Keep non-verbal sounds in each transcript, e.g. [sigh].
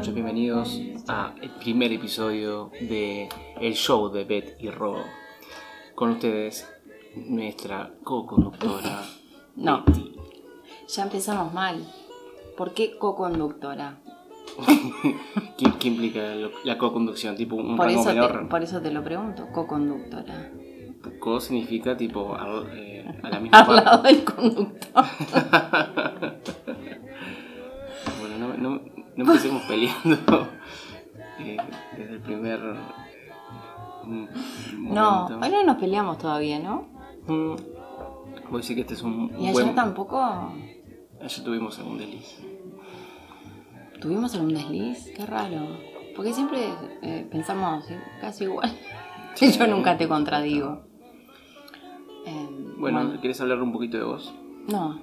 noches, bienvenidos a el primer episodio de El Show de Beth y Ro. Con ustedes, nuestra co-conductora [laughs] No. Betty. Ya empezamos mal. ¿Por qué co-conductora? [laughs] ¿Qué, qué implica la co-conducción? Tipo un Por rango eso, te, por eso te lo pregunto, co-conductora. Co significa tipo al- eh, a la misma [laughs] Al lado del conductor. Bueno, no, no, no empecemos peleando [laughs] eh, desde el primer mm, No, momento. hoy no nos peleamos todavía, ¿no? Mm, Voy a decir que este es un Y ayer buen... tampoco Ayer tuvimos algún desliz. tuvimos algún desliz. Qué raro. Porque siempre eh, pensamos eh, casi igual. [laughs] Yo nunca te contradigo. Eh, Bueno, ¿quieres hablar un poquito de vos? no.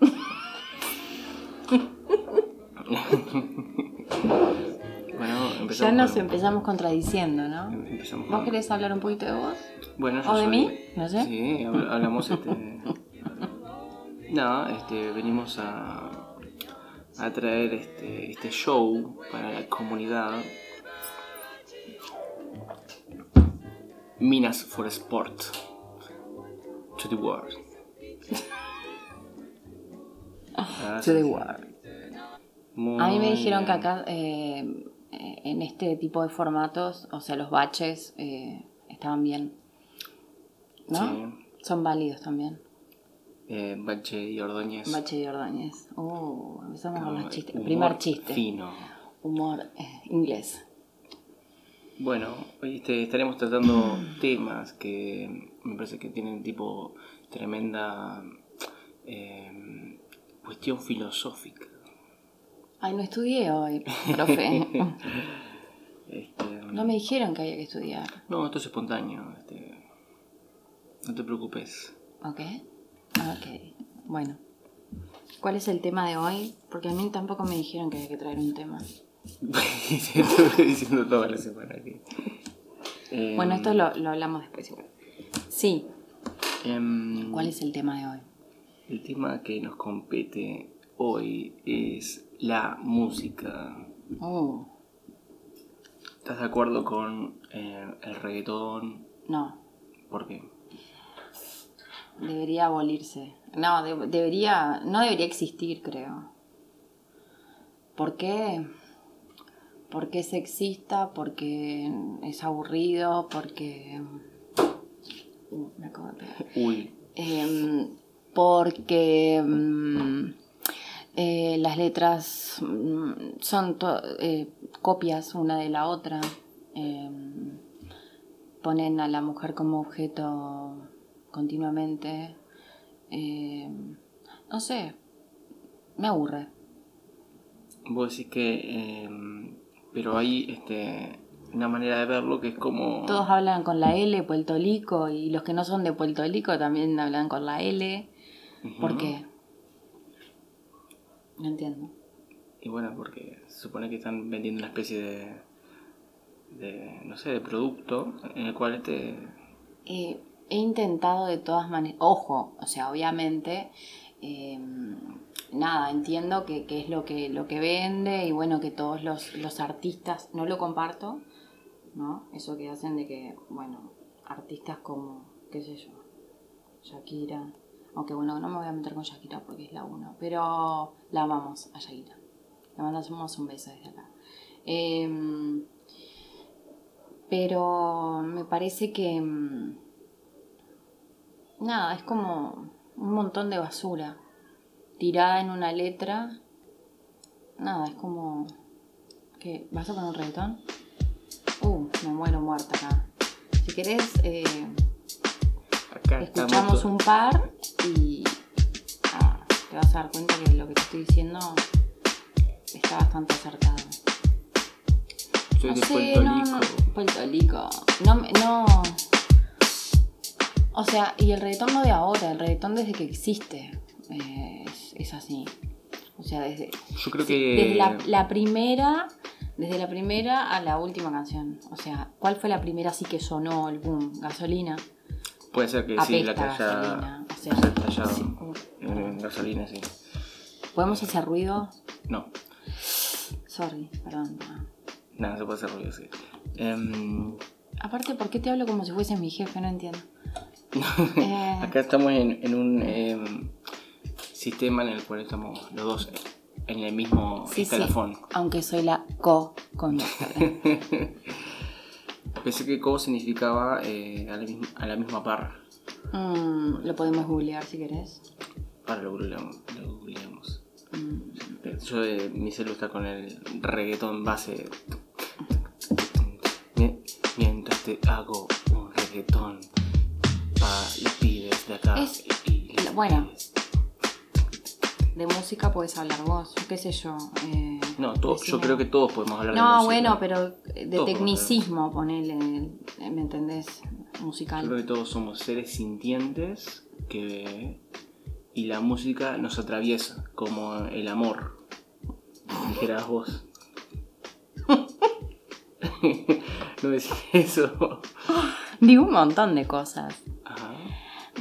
[laughs] [laughs] Bueno, empezamos. Ya nos con- empezamos contradiciendo, ¿no? empezamos ¿Vos con- querés hablar un poquito de vos? Bueno, yo ¿O de mí? No sé. Sí, habl- hablamos este. [laughs] no, este, venimos a, a traer este, este show para la comunidad. Minas for Sport. To the world. [laughs] Ah, To the world. Muy A mí me dijeron que acá, eh, eh, en este tipo de formatos, o sea, los baches eh, estaban bien. ¿No? Sí. Son válidos también. Eh, Bache y Ordóñez. Bache y Ordóñez. Uh, empezamos con los chistes. humor Primer chiste. Fino. Humor inglés. Bueno, hoy este, estaremos tratando temas que me parece que tienen tipo tremenda cuestión filosófica. Ay, no estudié hoy, [laughs] profe. Este, no me dijeron que había que estudiar. no, esto es espontáneo. Este, no te preocupes. ¿Ok? Ok. Bueno. ¿Cuál es el tema de hoy? Porque a mí tampoco me dijeron que había que traer un tema. [laughs] Estuve diciendo toda la semana. Eh, [laughs] Bueno, esto lo, lo hablamos después igual. Sí. em, ¿Cuál es el tema de hoy? El tema que nos compete hoy es la música. Oh, ¿Estás de acuerdo con eh, el reggaetón? no. ¿Por qué? Debería abolirse. No, de- debería, no debería existir, creo. ¿Por qué? Porque es sexista, porque es aburrido, porque... Uh, me acabo de pegar. Uy, Em, porque mm, eh, las letras mm, son eh, copias una de la otra. Em, ponen a la mujer como objeto continuamente. Em, no sé, me aburre. vos decís que... eh, pero hay este, una manera de verlo que es como... Todos hablan con la L, Puerto Rico, y los que no son de Puerto Rico también hablan con la L. ¿Por Ujú. qué? No entiendo. Y bueno, porque se supone que están vendiendo una especie de... de no sé, de producto en el cual este... Eh, he intentado de todas maneras, ojo, o sea, obviamente, eh, nada, entiendo que, que es lo que, lo que vende y bueno, que todos los, los artistas, no lo comparto, ¿no? Eso que hacen de que, bueno, artistas como, qué sé yo, Shakira, aunque bueno, no me voy a meter con Shakira porque es la uno, pero la amamos a Shakira, le mandamos un beso desde acá. Em, pero me parece que mm, nada, es como un montón de basura tirada en una letra. Nada, es como que ¿vas a poner un reggaetón? Uh, me muero muerta acá. Si querés, eh, Acá escuchamos un par y ah, te vas a dar cuenta que lo que te estoy diciendo está bastante acertado. Soy No de sé, Puerto no, Rico. no, Puerto Rico. No, me- no. O sea, y el reggaetón no de ahora, el reggaetón desde que existe eh, es, es así. O sea, desde, Yo creo sí, que. desde la, la primera, desde la primera a la última canción. O sea, ¿cuál fue la primera así que sonó el boom? Gasolina. Puede ser que sí, la que haya. gasolina, o sea, haya estallado sí. en gasolina, sí. ¿Podemos hacer ruido? No, Sorry, perdón. nada, se puede hacer ruido, sí. Em, Aparte, ¿por qué te hablo como si fuese mi jefe? No entiendo. [laughs] Eh, acá estamos en, en un em, sistema en el cual estamos los dos en el mismo sí, sí, aunque soy la co-conductora. [laughs] Pensé que co significaba eh, a, la misma, a la misma par. Mm, lo podemos googlear si querés. Ahora lo googleamos. Lo googleamos. Mm, Yo, eh, mi celu está con el reggaetón base. Mie- Mientras te hago un reggaetón pa y pides de acá. Es- y- y- bueno. De música puedes hablar vos, qué sé yo. eh, No, to- yo creo que todos podemos hablar de No, música. bueno, pero de Todos, tecnicismo, ponele, eh, ¿me entendés? Yo Musical. creo que todos somos seres sintientes que y la música nos atraviesa como el amor. Dijeras vos. [laughs] no decís eso. [laughs] Digo un montón de cosas. Ajá.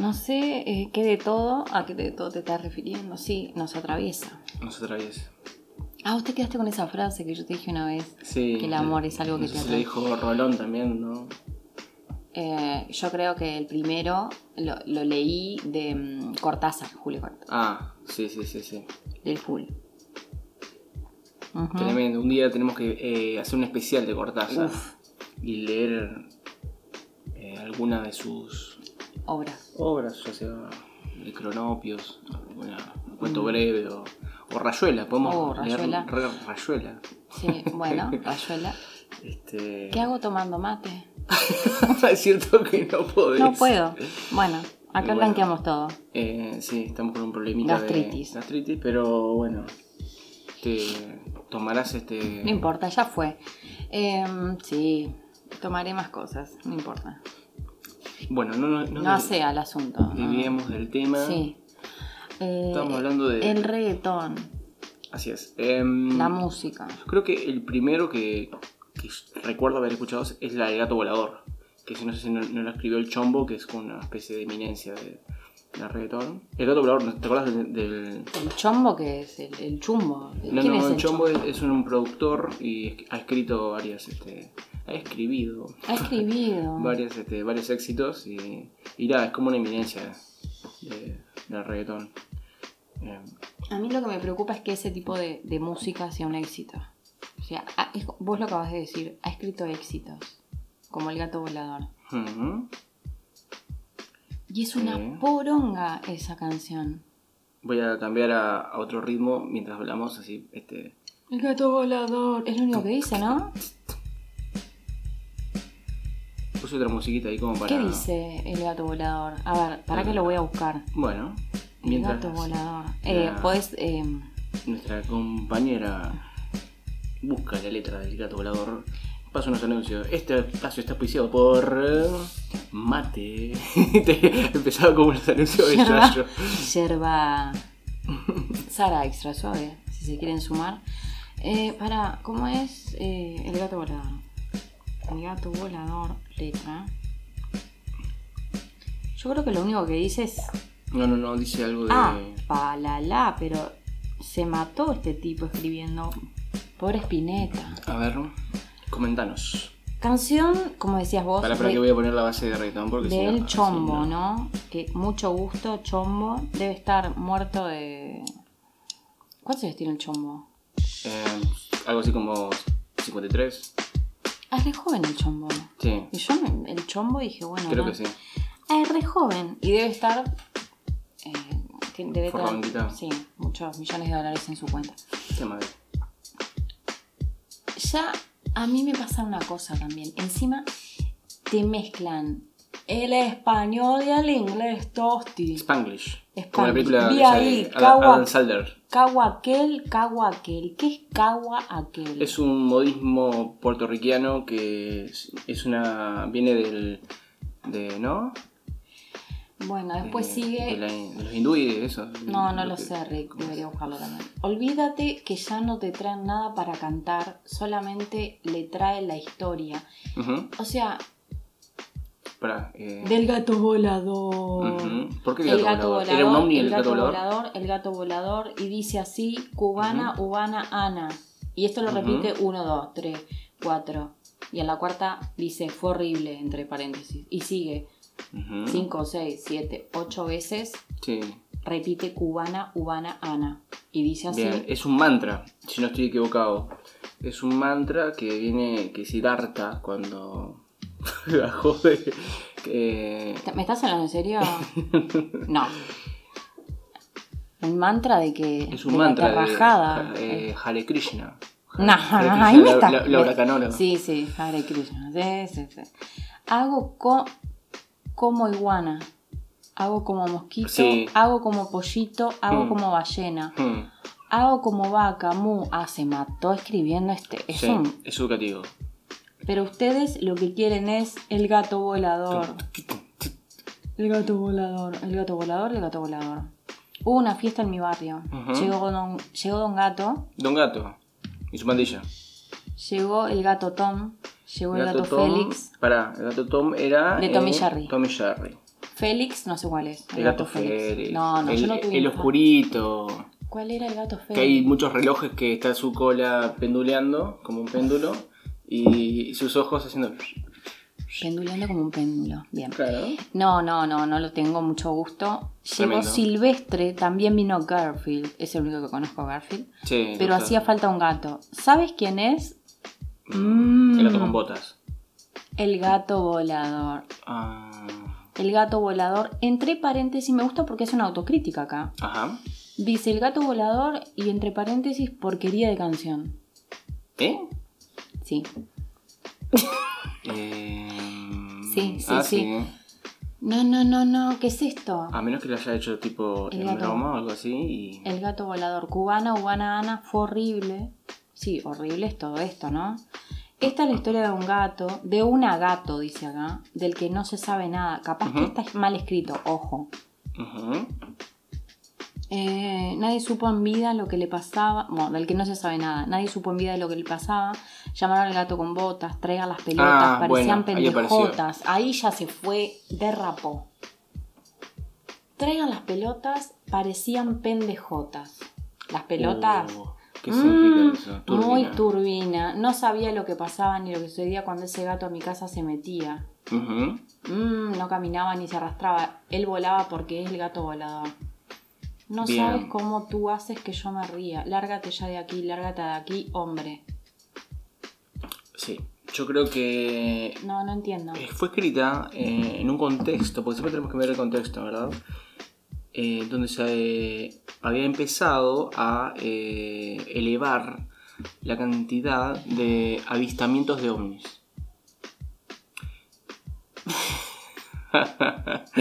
No sé eh, qué de todo, a qué de todo te estás refiriendo. Sí, nos atraviesa. Nos atraviesa. Ah, te quedaste con esa frase que yo te dije una vez. Sí. Que el amor es algo que no te atrae. dijo Rolón también, ¿no? Eh, yo creo que el primero lo, lo leí de mm, Cortázar, Julio Cortázar, Ah, sí, sí, sí, sí. del Full. Tremendo. Un día tenemos que eh, hacer un especial de Cortázar Uf. y leer alguna de sus Obras. Obras, ya sea de cronopios, alguna, un cuento breve o, o Rayuela. Podemos Mm. Oh, leer Rayuela. re- Rayuela. Sí, bueno, [laughs] Rayuela. Este... ¿Qué hago tomando mate? [laughs] es cierto que no podés. No puedo. Bueno, acá Bueno. blanqueamos todo. Eh, sí, estamos con un problemita Gastritis. de gastritis, pero bueno, te tomarás este... No importa, ya fue. Em, sí, tomaré más cosas, no importa. Bueno, no, no, no, No hace al asunto. ¿no? desviemos del tema. Sí. Eh, Estamos hablando de... El reggaetón, Así es. Em, la música. Creo que el primero que, que recuerdo haber escuchado es la del gato volador. Que si no sé si no, no lo escribió el Chombo, que es una especie de eminencia de, de reggaetón. El gato volador, ¿te acuerdas del...? del- ¿El chombo que es? ¿El, el chumbo? No, ¿Quién no, es el el Chombo es, es un productor y ha escrito varias... Este, ha escribido Ha escribido. [laughs] varias, este, varios éxitos y, y nada, es como una eminencia de, del reggaetón. Eh, A mí lo que me preocupa es que ese tipo de, de música sea un éxito. O sea, ha- es- vos lo acabas de decir, ha escrito éxitos, como el gato volador. Y es una poronga esa canción. Voy a cambiar a, a otro ritmo mientras hablamos, así, este... El gato volador. Es lo único que dice, ¿no? Puse otra musiquita ahí como para... ¿Qué dice el gato volador? A ver, para que lo voy a buscar. Bueno, El mientras gato volador. Eh, podés, eh, nuestra compañera busca la letra del gato volador, paso unos anuncios. Este espacio está auspiciado por Mate. [laughs] Te- Empezaba como los anuncios de yerba, yerba Sara extra suave, si se quieren sumar. Eh, para, ¿cómo es eh, el gato volador? El gato volador, letra. Yo creo que lo único que dice es No, no, no, dice algo de... Ah, palala, pero se mató este tipo escribiendo. Pobre Spinetta. A ver, comentanos. Canción, como decías vos, Para, para de, que voy a poner la base de reggaetón porque si no, del así Chombo, no. ¿no? Que mucho gusto, Chombo. Debe estar muerto de. ¿Cuántos años tiene el Chombo? Eh, algo así como 53. Ah, es re joven el Chombo. Sí, Y yo me- el Chombo dije, bueno. creo no. que sí. Ah, es re joven. Y debe estar. eh, debe tener. Sí, muchos millones de dólares en su cuenta. Qué madre. Ya a mí me pasa una cosa también. Encima te mezclan el español y el inglés, tosti. Spanglish. Como la Spanglish. película de Adam Sandler. Cagua aquel, cagua aquel. ¿Qué es cagua aquel? Es un modismo puertorriquiano que es, es una. viene del. de. ¿no? Bueno, después De- sigue. De, la- de los hindúes, eso. No, no lo que- sé, Rick, debería buscarlo también. Olvídate que ya no te traen nada para cantar, solamente le trae la historia. O sea, Pará, eh, del gato volador. ¿Por qué El el gato volador, ¿Era un ovni el el gato gato volador? volador, el gato volador, y dice así, cubana, ubana, ana. Y esto lo repite 1, 2, 3, 4. Y en la cuarta dice, fue horrible, entre paréntesis. Y sigue Ujú. 5, 6, 7, 8 veces, Sí. repite cubana, ubana, ana. Y dice así, Bien, es un mantra, si no estoy equivocado. Es un mantra que viene, que Siddhartha cuando [laughs] ¿me estás hablando en serio? [laughs] no. Un mantra de que... es un de la mantra de terrajada. eh, Hare Krishna. No, Hare [laughs] Krishna, ahí me la- Laura Canora. Sí, sí, Hare Krishna. Sí, sí, sí. Hago co- como iguana. Hago como mosquito. Sí. Hago como pollito. Hago Mm. como ballena. Hmm, Hago como vaca, mu. Ah, se mató escribiendo este. Es sí, un- es educativo. Pero ustedes lo que quieren es el gato volador. El gato volador, el gato volador, el gato volador. Hubo una fiesta en mi barrio. Ujú. llegó, don, llegó Don Gato. Don Gato y su pandilla. Llegó el gato Tom. Llegó el gato, Tom, Félix. Pará, el gato Tom era. De Tom y eh, Jerry. Tom y Jerry. Félix, no sé cuál es. El gato Félix. No, no, el, yo no tuve El oscurito. ¿Cuál era el gato Félix? Que hay muchos relojes que está su cola penduleando, como un péndulo, y sus ojos haciendo. Penduleando como un péndulo. Bien. Claro. No, no, no, no lo tengo mucho gusto. Llegó. Silvestre, también vino Garfield. Es el único que conozco Garfield. Sí. Pero hacía falta un gato. ¿Sabes quién es? mm, El gato Mm. con botas. El gato volador. Ah, El gato volador, entre paréntesis, me gusta porque es una autocrítica acá. ajá. Dice el gato volador y entre paréntesis, porquería de canción. ¿Eh? Sí. Eh, Sí, sí, ah, sí. No, no, no, no, ¿qué es esto? A menos que lo haya hecho tipo El en gato. broma o algo así. Y... El gato volador cubana, ubana, ana, fue horrible. Sí, horrible es todo esto, ¿no? Esta es la historia de un gato, de una gato, dice acá, del que no se sabe nada. Capaz que está mal escrito, ojo. Eh, nadie supo en vida lo que le pasaba, bueno, del que no se sabe nada, nadie supo en vida lo que le pasaba. Llamaron al gato con botas, traigan las pelotas, Ah, parecían bueno, pendejotas. Ahí ya se fue, derrapó. Traigan las pelotas, parecían pendejotas. Las pelotas. Oh, ¿Qué significa Mm, eso? Muy Turbina. turbina. No sabía lo que pasaba ni lo que sucedía cuando ese gato a mi casa se metía. Mm, no caminaba ni se arrastraba. Él volaba porque es el gato volador. No Bien. sabes cómo tú haces que yo me ría. Lárgate ya de aquí, lárgate de aquí, hombre. Sí. Yo creo que No, no entiendo. Eh, Fue escrita eh, en un contexto, porque siempre tenemos que ver el contexto, ¿verdad? Eh, donde se había empezado a eh, elevar la cantidad de avistamientos de ovnis. [laughs]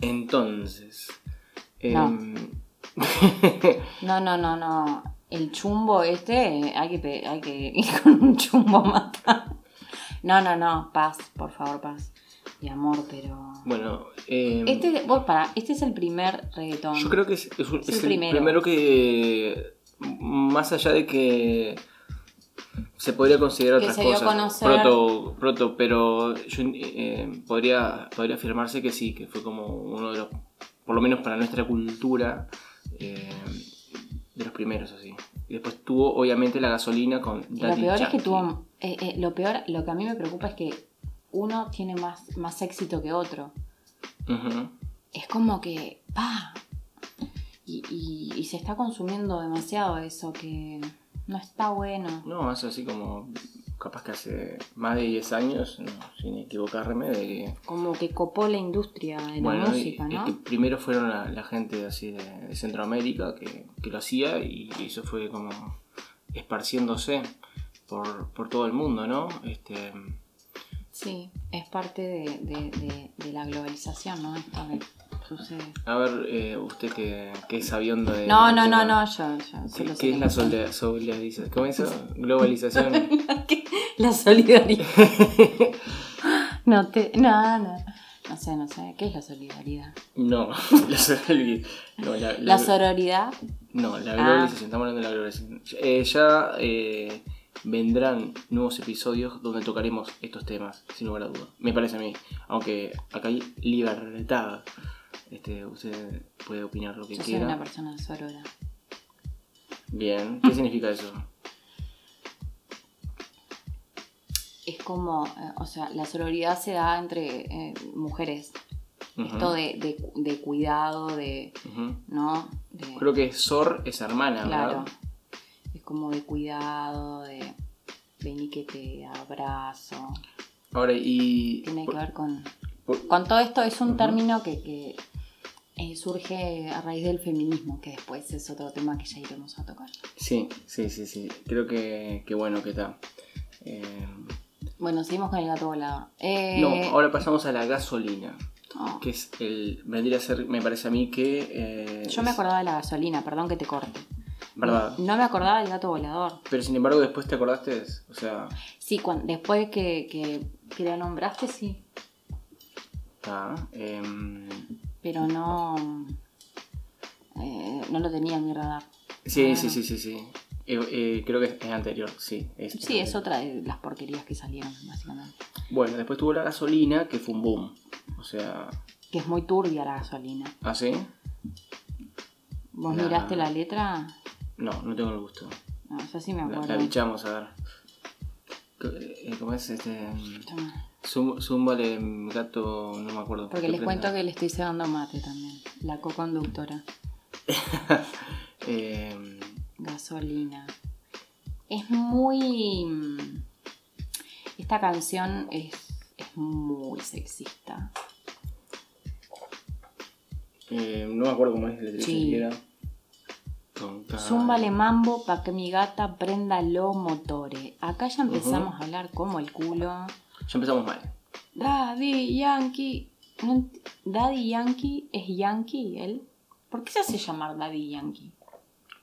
Entonces, No. em, [laughs] No, no, no, no. El chumbo este, hay que, hay que [laughs] ir con un chumbo a matar. No, no, no. Paz, por favor, paz. Mi amor, pero. bueno, em, Este, vos, para, este es el primer reggaetón. Yo creo que es, Es es el el primero. primero. que, más allá de que se podría considerar Que otras se dio cosas, conocer. proto, proto, pero yo eh, podría, podría afirmarse que sí, que fue como uno de los, por lo menos para nuestra cultura, eh, de los primeros así. Y después tuvo obviamente la gasolina con lo peor es que tuvo. eh, eh, lo peor, lo que a mí me preocupa es que uno tiene más, más éxito que otro. Es como que. ¡Pa! Y, y- y se está consumiendo demasiado eso, que no está bueno. No, es así como capaz que hace más de 10 años, no, sin equivocarme, de que Como que copó la industria de la Bueno, música, ¿no? primero fueron la, la gente así de, de Centroamérica que, que lo hacía y eso fue como esparciéndose por, por todo el mundo, ¿no? Este, Sí, es parte de, de- la globalización, ¿no? Esto sucede. A ver, eh, usted que, que es sabiondo de. No, no, no, no, yo, yo ¿Qué, es la solida- solidarización? ¿Cómo es eso? Globalización. [laughs] La solidaridad. [laughs] No te. No, no. No sé, no sé. ¿Qué es la solidaridad? no, [laughs] la solidaridad. No, la, la- La sororidad. no, la Ah. globalización. Estamos hablando de la globalización. Eh, ya eh, vendrán nuevos episodios donde tocaremos estos temas, sin lugar a dudas. Me parece a mí. Aunque acá hay libertad. Este, usted puede opinar lo que Yo soy quiera. una persona sorora. Bien, ¿qué significa eso? Es como, eh, o sea, la sororidad se da entre eh, mujeres. Esto de, de, de cuidado, de. ¿No? De, Creo que Sor es hermana, Claro. ¿verdad? Es como de cuidado, de vení que te abrazo. Ahora, y. Tiene por- que ver con. por- Con todo esto es un término que, que, eh, surge a raíz del feminismo, que después es otro tema que ya iremos a tocar. Sí, sí, sí, sí. Creo que, que bueno que está. Eh, Bueno, seguimos con el gato volador. Eh, No, ahora pasamos a la gasolina. oh, Que es el. Vendría a ser, me parece a mí que. yo me acordaba de la gasolina, perdón que te corte. ¿Verdad? No me acordaba del gato volador. Pero sin embargo, después te acordaste. O sea. Sí, cuan- después que, que, que lo nombraste, sí. Está. em, Pero no. eh, no lo tenía en mi radar. sí, Ah. sí, sí, sí, sí. Eh, eh, creo que es anterior, sí. Es Sí, es otra de las porquerías que salieron, básicamente. Bueno, después tuvo la gasolina, que fue un boom. O sea. Que es muy turbia la gasolina. ¿Ah, sí? ¿Vos La- miraste la letra? No, no tengo el gusto. No, yo sí me La, acuerdo. la bichamos, a ver. ¿Cómo es este? Toma. Zúmbale gato, no me acuerdo. Porque ¿Qué les cuento que le estoy cebando mate también. La co-conductora. [laughs] Eh, Gasolina. Es muy. mm, Esta canción es, es muy sexista. eh, no me acuerdo cómo es letra Sí. Zúmbale mambo pa' que mi gata prenda los motores. Acá ya empezamos a hablar como el culo. Ya empezamos mal. Daddy Yankee. No Daddy Yankee es Yankee, él. ¿Por qué se hace llamar Daddy Yankee?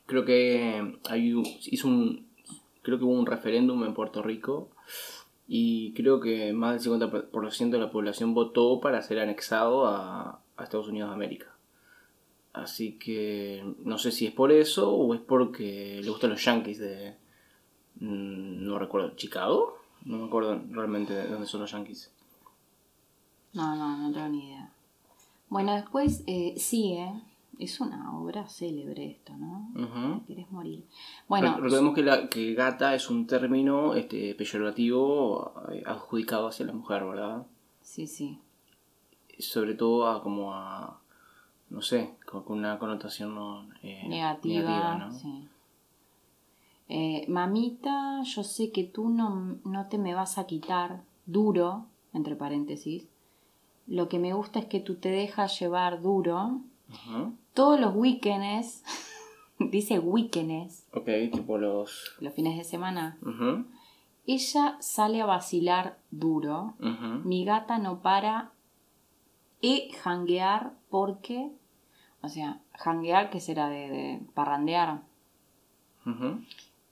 Creo que hay un- hizo un. Creo que hubo un referéndum en Puerto Rico. Y creo que más del 50% de la población votó para ser anexado a, a Estados Unidos de América. Así que no sé si es por eso o es porque le gustan los Yankees de. mm, No recuerdo, ¿Chicago? No me acuerdo realmente de dónde son los Yankees. No, no, no tengo ni idea. Bueno, después eh, sigue. Es una obra célebre esto, ¿no? Te querés morir. Bueno, Re- Recordemos que, la, que gata es un término este, peyorativo eh, adjudicado hacia la mujer, ¿verdad? sí, sí. Sobre todo a como a. No sé, con, una connotación no, eh, Negativa. ¿no? sí. Eh, mamita, yo sé que tú no, no te me vas a quitar duro, entre paréntesis. Lo que me gusta es que tú te dejas llevar duro. Todos los weekends, [laughs] dice weekends, Ok, tipo los. los fines de semana, ella sale a vacilar duro. Mi gata no para y janguear porque, o sea, janguear que será de, de parrandear.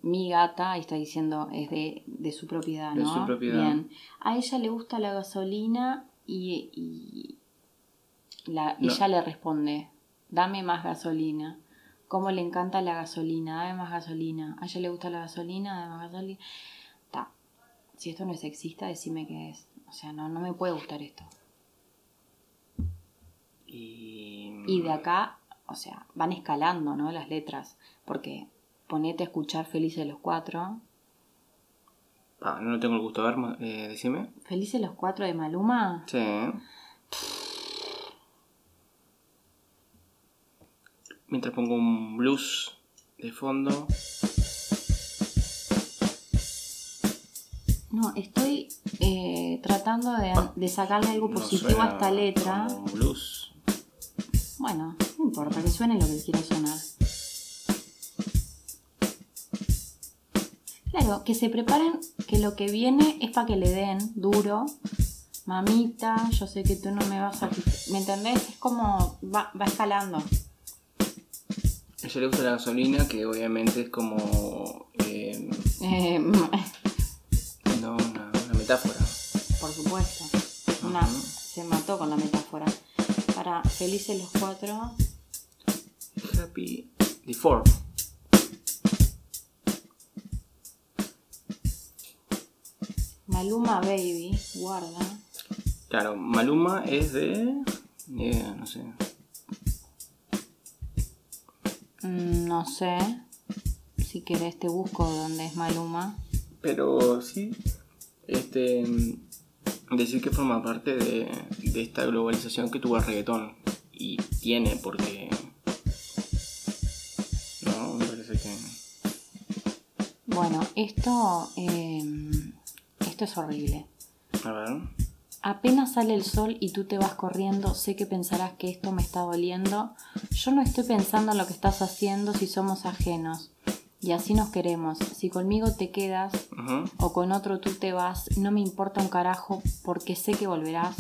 Mi gata, está diciendo, es de, de su propiedad, De ¿no? su propiedad. Bien. A ella le gusta la gasolina y, y la- No. ella le responde, dame más gasolina. ¿Cómo le encanta la gasolina? Dame más gasolina. A ella le gusta la gasolina, dame más gasolina. Ta. Si esto no es sexista, decime qué es. O sea, no, no me puede gustar esto. Y. Y de acá, o sea, van escalando, ¿no? Las letras. Porque ponete a escuchar Felices los Cuatro. Ah, no tengo el gusto de ver, eh, decime. Felices los Cuatro de Maluma. Sí. Mientras pongo un blues de fondo. No, estoy eh, tratando de, de sacarle algo positivo a esta letra. como un blues. Bueno, no importa, que suene lo que quiera sonar. Claro, que se preparen que lo que viene es para que le den duro, mamita, yo sé que tú no me vas a. ¿Me entendés? Es como va, va escalando. A ella le gusta la gasolina, que obviamente es como. eh, Eh, [laughs] no, una, una metáfora. por supuesto. Una, se mató con la metáfora. Para felices los cuatro. Happy Deform. Maluma Baby, guarda. Claro, Maluma es de. Idea, no sé. Mm, no sé. Si querés te busco dónde es Maluma. Pero sí, este. Decir que forma parte de, de esta globalización que tuvo el reggaetón. Y tiene, porque. No, me parece que. Bueno, esto, eh, esto es horrible. A ver. Apenas sale el sol y tú te vas corriendo, sé que pensarás que esto me está doliendo. Yo no estoy pensando en lo que estás haciendo si somos ajenos. Y así nos queremos. Si conmigo te quedas o con otro tú te vas, no me importa un carajo porque sé que volverás.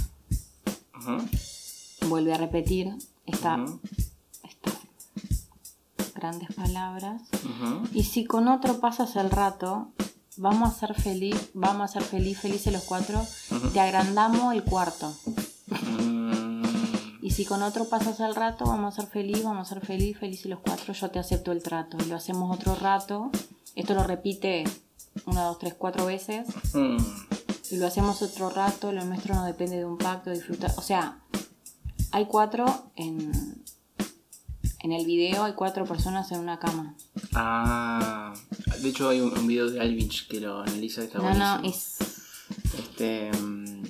ujú, Vuelve a repetir esta, ujú, estas grandes palabras. Y si con otro pasas el rato, vamos a ser feliz, vamos a ser feliz, felices los cuatro, te agrandamos el cuarto. Mm, Y si con otro pasas el rato, vamos a ser feliz, vamos a ser feliz, felices los cuatro, yo te acepto el trato. Y lo hacemos otro rato. Esto lo repite una, dos, tres, cuatro veces. mm. Y lo hacemos otro rato, lo nuestro no depende de un pacto, disfrutar. O sea, hay cuatro en, en el video, hay cuatro personas en una cama. Ah, de hecho hay un, un video de Alvinch que lo analiza, está No, buenísimo. no, es. Este, mm,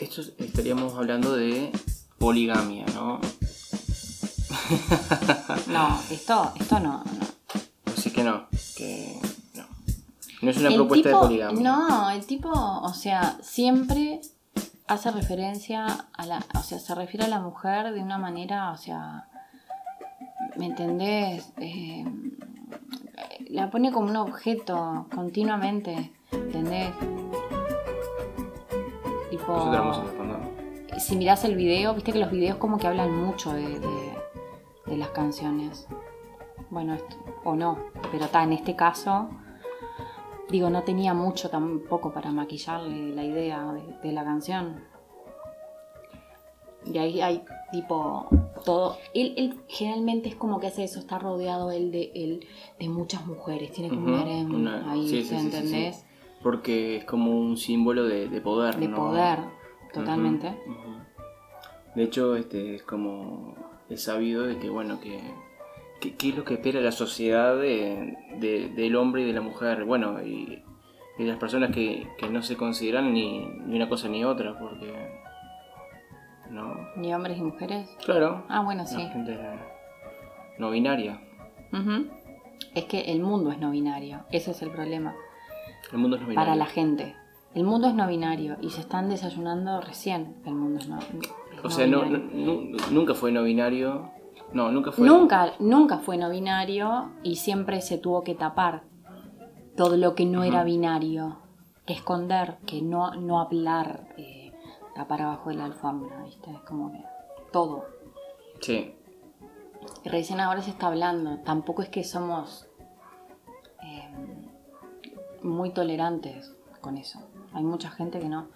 esto es- estaríamos hablando de poligamia, ¿no? [laughs] No, esto, esto no, no. Así que no, que no. No es una El propuesta tipo- de poligamia. No, el tipo, o sea, siempre hace referencia a la, o sea, se refiere a la mujer de una manera, o sea, ¿me entendés? Eh, la pone como un objeto continuamente, ¿entendés? Tipo, si mirás el video, viste que los videos como que hablan mucho de, de- de las canciones. Bueno, esto- o no, pero está, en este caso, digo, no tenía mucho tampoco para maquillarle la idea de, de la canción. Y ahí hay tipo todo. Él, él generalmente es como que hace eso, está rodeado él de, él de muchas mujeres, tiene como Ujú, harem una- ahí, sí, ¿entendés? sí. Porque es como un símbolo de, de poder, De ¿no? poder, totalmente. De hecho, este es como es sabido de que bueno que que- qué es lo que espera la sociedad de, de- del hombre y de la mujer, bueno y, y de las personas que, que no se consideran ni, ni una cosa ni otra, porque no, Ni hombres y mujeres. claro, Ah, bueno, la sí. gente no binaria. Es que el mundo es no binario, ese es el problema. el mundo es no binario. Para la gente. El mundo es no binario y se están desayunando recién. El mundo es no, es o sea, no, binario. no- nu- nunca fue no binario, no, nunca fue. Nunca, nunca fue no binario y siempre se tuvo que tapar todo lo que no era binario, que esconder, que no, no hablar, eh, tapar abajo de la alfombra, ¿viste? Es como que todo. Sí, Y recién ahora se está hablando. Tampoco es que somos eh, muy tolerantes con eso. Hay mucha gente que no.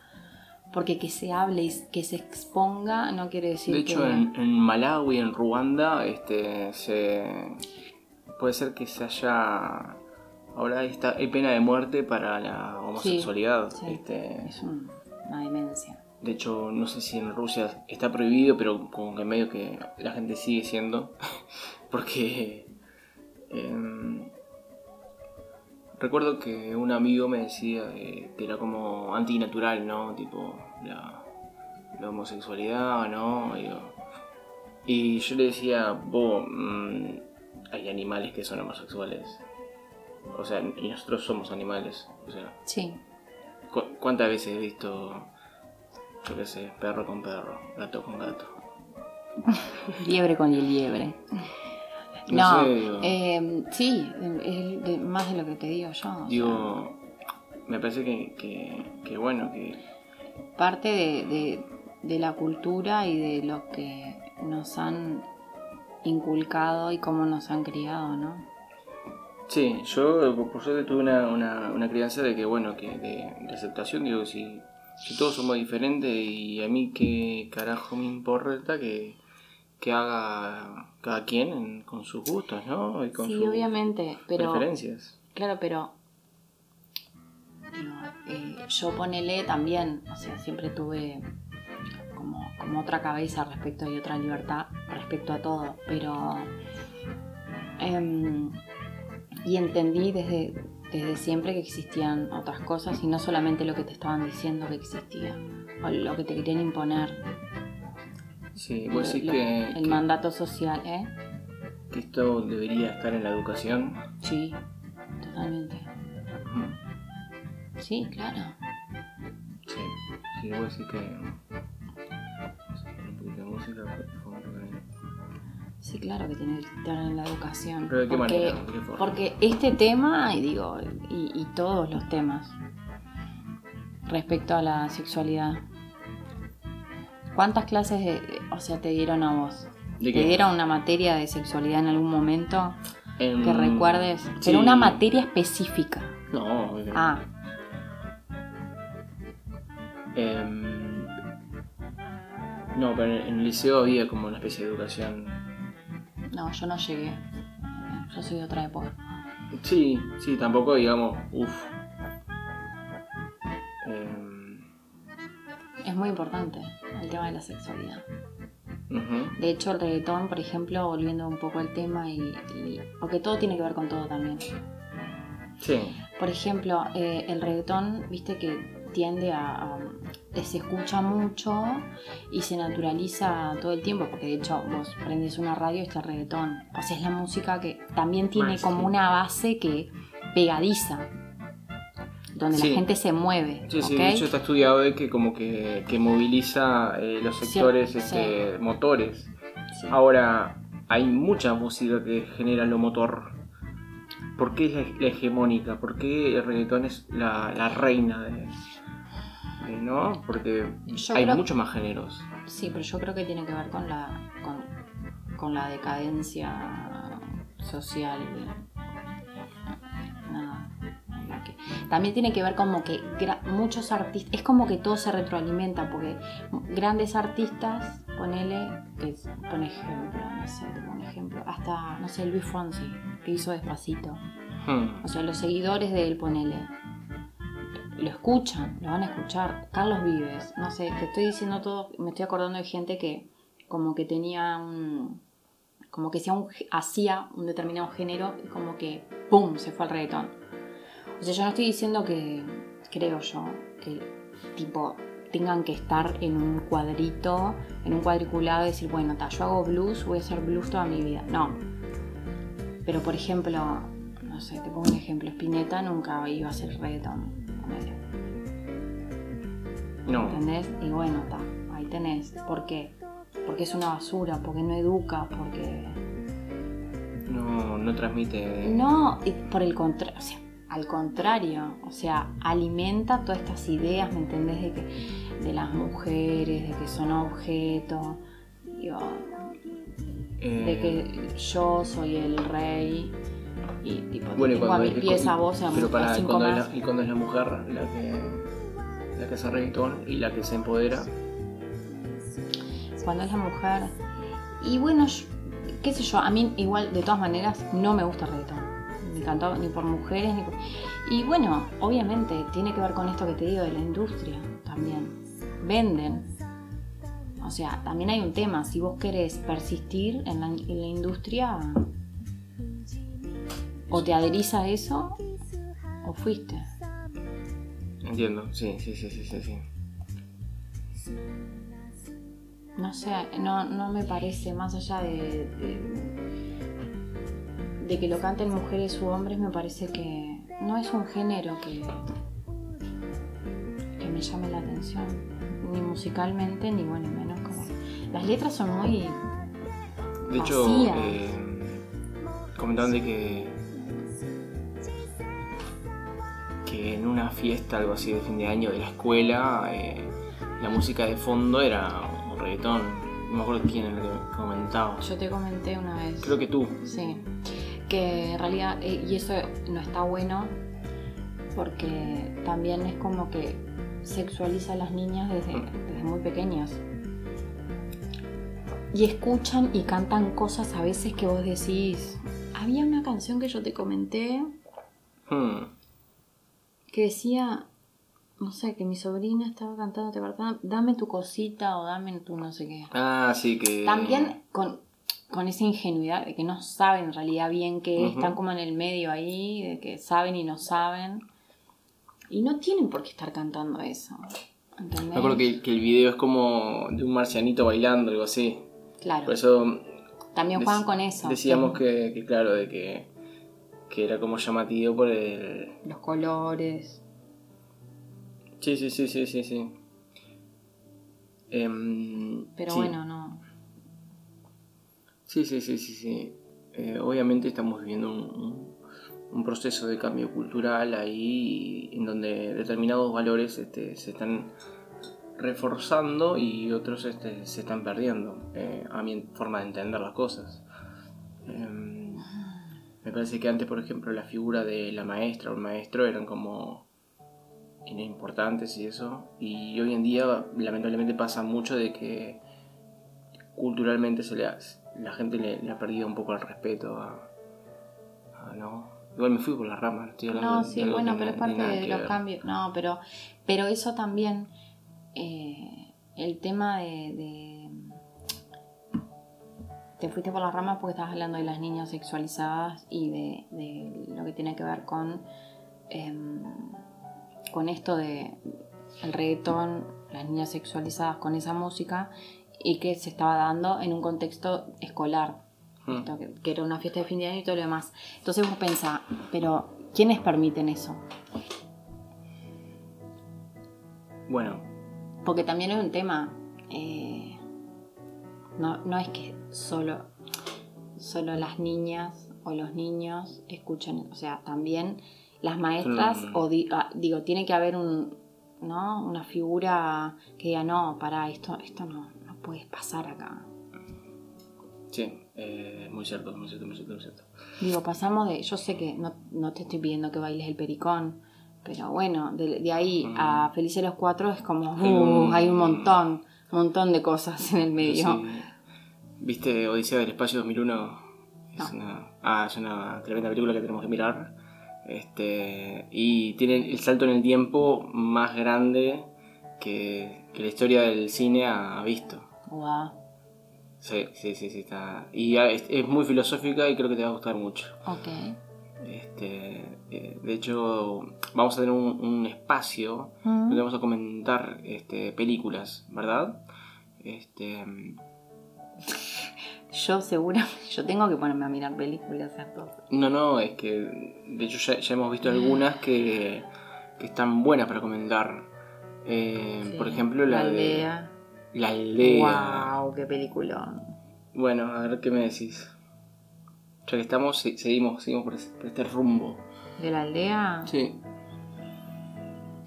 Porque que se hable y que se exponga no quiere decir De hecho, que... en, en Malawi, en Ruanda, este, se puede ser que se haya ahora está, hay pena de muerte para la homosexualidad. Sí, Este, Es un- una demencia. De hecho, no sé si en Rusia está prohibido, pero como que medio que la gente sigue siendo, [laughs] porque em, recuerdo que un amigo me decía eh, que era como antinatural, ¿no? Tipo la, la homosexualidad, ¿no? Y, y yo le decía, vos, mm, hay animales que son homosexuales. O sea, y nosotros somos animales. O sea, Sí. ¿cu- ¿cuántas veces he visto, yo qué sé, perro con perro, gato con gato? [laughs] Liebre con liebre. No No, sé, eh, sí, es de- más de lo que te digo yo. sea, Digo, me parece que, que, que bueno, que Parte de, de- de la cultura y de lo que nos han inculcado y cómo nos han criado, ¿no? Sí, yo por por suerte tuve una, una, una crianza de que, bueno, que de, de aceptación, digo, si, si todos somos diferentes y a mí qué carajo me importa que, que haga cada quien en- con sus gustos, ¿no? Y con Sí, sus obviamente, pero... preferencias. Claro, pero digo, eh, yo ponele también, o sea, siempre tuve como, como otra cabeza respecto y otra libertad respecto a todo, pero em, y entendí desde, desde siempre que existían otras cosas y no solamente lo que te estaban diciendo que existía o lo que te querían imponer, Sí, vos decís lo- que, el que- mandato social, ¿eh? que esto debería estar en la educación. Sí, totalmente. Sí, claro. Sí, sí, vos decís que... Un poquito de música, porque- Sí, claro que tiene que estar en la educación. Pero ¿de qué porque, manera? ¿De qué forma? porque este tema, y digo, y, y todos los temas respecto a la sexualidad, ¿cuántas clases, de- o sea, te dieron a vos? ¿De ¿Te dieron una materia de sexualidad en algún momento En- que recuerdes? sí. Pero una materia específica. No. Ah, Em, no, pero en el liceo había como una especie de educación. No, yo no llegué. Yo soy de otra época. Sí, sí, tampoco digamos, uff. Em, Es muy importante el tema de la sexualidad. De hecho, el reggaetón, por ejemplo, volviendo un poco al tema, y, y- porque todo tiene que ver con todo también. Sí, Por ejemplo, eh, el reggaetón, viste que tiende a, a- se escucha mucho y se naturaliza todo el tiempo, porque de hecho vos prendes una radio y está el reggaetón. O sea, es la música que también tiene como sí. una base que pegadiza, donde Sí. la gente se mueve. sí, sí. De hecho está estudiado de que como que, que moviliza eh, los sectores sí. este, motores. Ahora, hay mucha música que genera lo motor. ¿Por qué es la, hegemónica? ¿Por qué el reggaetón es la, la reina de, de- ¿No? Porque Yo hay creo- muchos más géneros. Sí, pero yo creo que tiene que ver con la con, con la decadencia social. Nada. También tiene que ver como que muchos artistas, es como que todo se retroalimenta, porque grandes artistas, ponele, que pon ejemplo, no sé, te pongo un ejemplo, hasta, no sé, Luis Fonsi, que hizo Despacito. Hmm. O sea, los seguidores de él, ponele. Lo escuchan, lo van a escuchar. Carlos Vives, no sé, te estoy diciendo todo, me estoy acordando de gente que como que tenía un... Como que hacía un, hacía un determinado género y como que ¡pum! se fue al reggaetón. O sea, yo no estoy diciendo que, creo yo, que tipo tengan que estar en un cuadrito, en un cuadriculado y decir, bueno, ta, yo hago blues, voy a hacer blues toda mi vida. No, pero por ejemplo, no sé, te pongo un ejemplo, Spinetta nunca iba a hacer reggaetón. No, ¿Entendés? Y bueno, está, ahí tenés. ¿Por qué? Porque es una basura, porque no educa, porque... no, no transmite. No, y por el contrario, o sea, al contrario, o sea, alimenta todas estas ideas, ¿me entendés? De que de las mujeres, de que son objetos, digo, eh, de que yo soy el rey y tipo bueno, tengo a pies a vos pero para, cinco cuando, es la, y cuando es la mujer la que, la que hace reggaetón y la que se empodera. cuando es la mujer. Y bueno, yo- qué sé yo, a mí igual de todas maneras no me gusta el reggaetón. Ni cantado ni por mujeres ni por... Y bueno, obviamente tiene que ver con esto que te digo de la industria también. Venden. O sea, también hay un tema, si vos querés persistir en la, en la industria, o te adherís a eso, o fuiste. Entiendo, sí, sí, sí, sí, sí. sí. No sé, no, no me parece, más allá de, de, de que lo canten mujeres u hombres, me parece que no es un género que, que me llame la atención, ni musicalmente, ni bueno, menos como... Las letras son muy... De hecho, eh, comentaban de que, una fiesta, algo así de fin de año de la escuela, eh, la música de fondo era un reggaetón. No me acuerdo quién era que comentaba. Yo te comenté una vez. Creo que tú. Sí. Que en realidad, eh, y eso no está bueno, porque también es como que sexualiza a las niñas desde, desde muy pequeñas. Y escuchan y cantan cosas a veces que vos decís. Había una canción que yo te comenté Hmm. Que decía, no sé, que mi sobrina estaba cantando, te dame tu cosita o dame tu no sé qué. Ah, sí, que. También con, con esa ingenuidad de que no saben en realidad bien qué Ujú. están como en el medio ahí, de que saben y no saben. Y no tienen por qué estar cantando eso. ¿Entendés? Me acuerdo que, que el video es como de un marcianito bailando, algo así. Claro, Por eso también juegan con eso. Decíamos que, que, claro, de que, que era como llamativo por el. Los colores. Sí, sí, sí, sí, sí, sí. Em, Pero sí. bueno, no. Sí, sí, sí, sí, sí. Eh, obviamente estamos viviendo un, un- proceso de cambio cultural ahí en donde determinados valores este, se están reforzando y otros este, se están perdiendo, eh, a mi forma de entender las cosas. Em, me parece que antes, por ejemplo, la figura de la maestra o el maestro eran como importantes y eso, y hoy en día lamentablemente pasa mucho de que culturalmente se le ha- la gente le, le ha perdido un poco el respeto a, a- no igual me fui por la rama estoy hablando No, sí, bueno, pero es parte de los ver. cambios. No, pero, pero eso también, eh, el tema de, de- Te fuiste por las ramas porque estabas hablando de las niñas sexualizadas y de, de lo que tiene que ver con, em, con esto de el reggaetón, las niñas sexualizadas con esa música y que se estaba dando en un contexto escolar Mm. esto, que, que era una fiesta de fin de año y todo lo demás. Entonces vos pensás, pero ¿quiénes permiten eso? bueno Porque también es un tema, eh, no, no es que solo, solo las niñas o los niños escuchen, o sea, también las maestras, Mm. o di- ah, digo, tiene que haber un, ¿no? una figura que diga, no, para esto, esto no, no puede pasar acá. sí eh, muy cierto muy cierto muy cierto muy cierto Digo, pasamos de. Yo sé que no, no te estoy pidiendo que bailes el pericón, pero bueno, de, de ahí a Felices los Cuatro es como. Hay un- uh, hay un montón, montón de cosas en el medio. Sí. Viste Odisea del Espacio 2001 es una ah es una tremenda película que tenemos que mirar este y tiene el salto en el tiempo más grande que, que la historia del cine ha, ha visto Guau, Sí, sí, sí, sí, está. Y ah, es, es muy filosófica y creo que te va a gustar mucho. ok. Este, eh, de hecho, vamos a tener un, un espacio Mm. donde vamos a comentar este, películas, ¿verdad? Este, Yo segura, [laughs] yo tengo que ponerme a mirar películas no, no, es que de hecho ya, ya hemos visto algunas que, que están buenas para comentar. Eh, Por ejemplo, la, La de aldea. La aldea. Wow, qué peliculón. Bueno, a ver qué me decís. Ya que estamos, se- seguimos, seguimos por, este rumbo. De la aldea. Sí.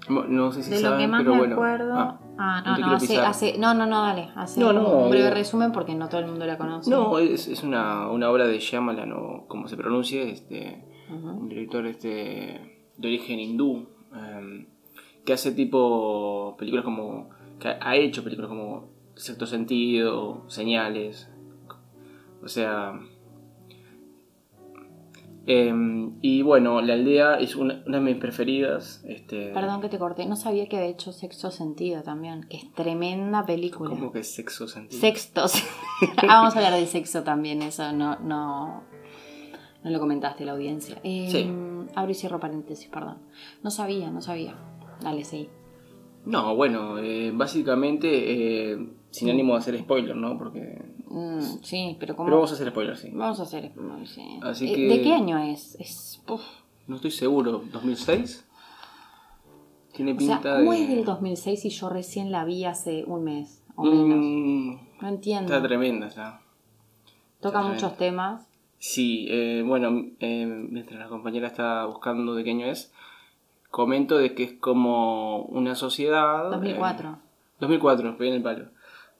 No sé si De lo saben, que más pero me bueno. acuerdo. Ah, Ah, no no, hace, hace- No, no, no, dale. Hace No, no, un breve eh, resumen porque no todo el mundo la conoce. No, es, es una, una obra de Shyamalan o como se pronuncie, este, un director este, de origen hindú, em, que hace tipo películas como, que ha hecho películas como Sexto Sentido, Señales, o sea... em, y bueno, La Aldea es una, una de mis preferidas. Este, Perdón que te corté, no sabía que había hecho Sexto Sentido también, que es tremenda película. ¿Cómo que Sexto Sentido? Sextos. [laughs] Ah, Vamos a hablar de sexo también, eso no, no, no lo comentaste la audiencia. Eh, Sí. Abro y cierro paréntesis, perdón. No sabía, no sabía. Dale, sí. No, bueno, eh, básicamente, eh, sin ánimo de hacer spoiler, ¿no? Porque... Mm, sí, pero como... Pero vamos a hacer spoiler, sí. Vamos a hacer... sí. Así Eh, que- ¿De qué año es? Es... uf. No estoy seguro. ¿2006? Tiene O sea, pinta ¿cómo de... es del 2006 y yo recién la vi hace un mes o menos? Mm, No entiendo. está tremenda, está. Toca está muchos temas. Sí, eh, bueno, eh, mientras la compañera está buscando de qué año es, comento de que es como una sociedad. 2004. eh, 2004, pegué en el palo.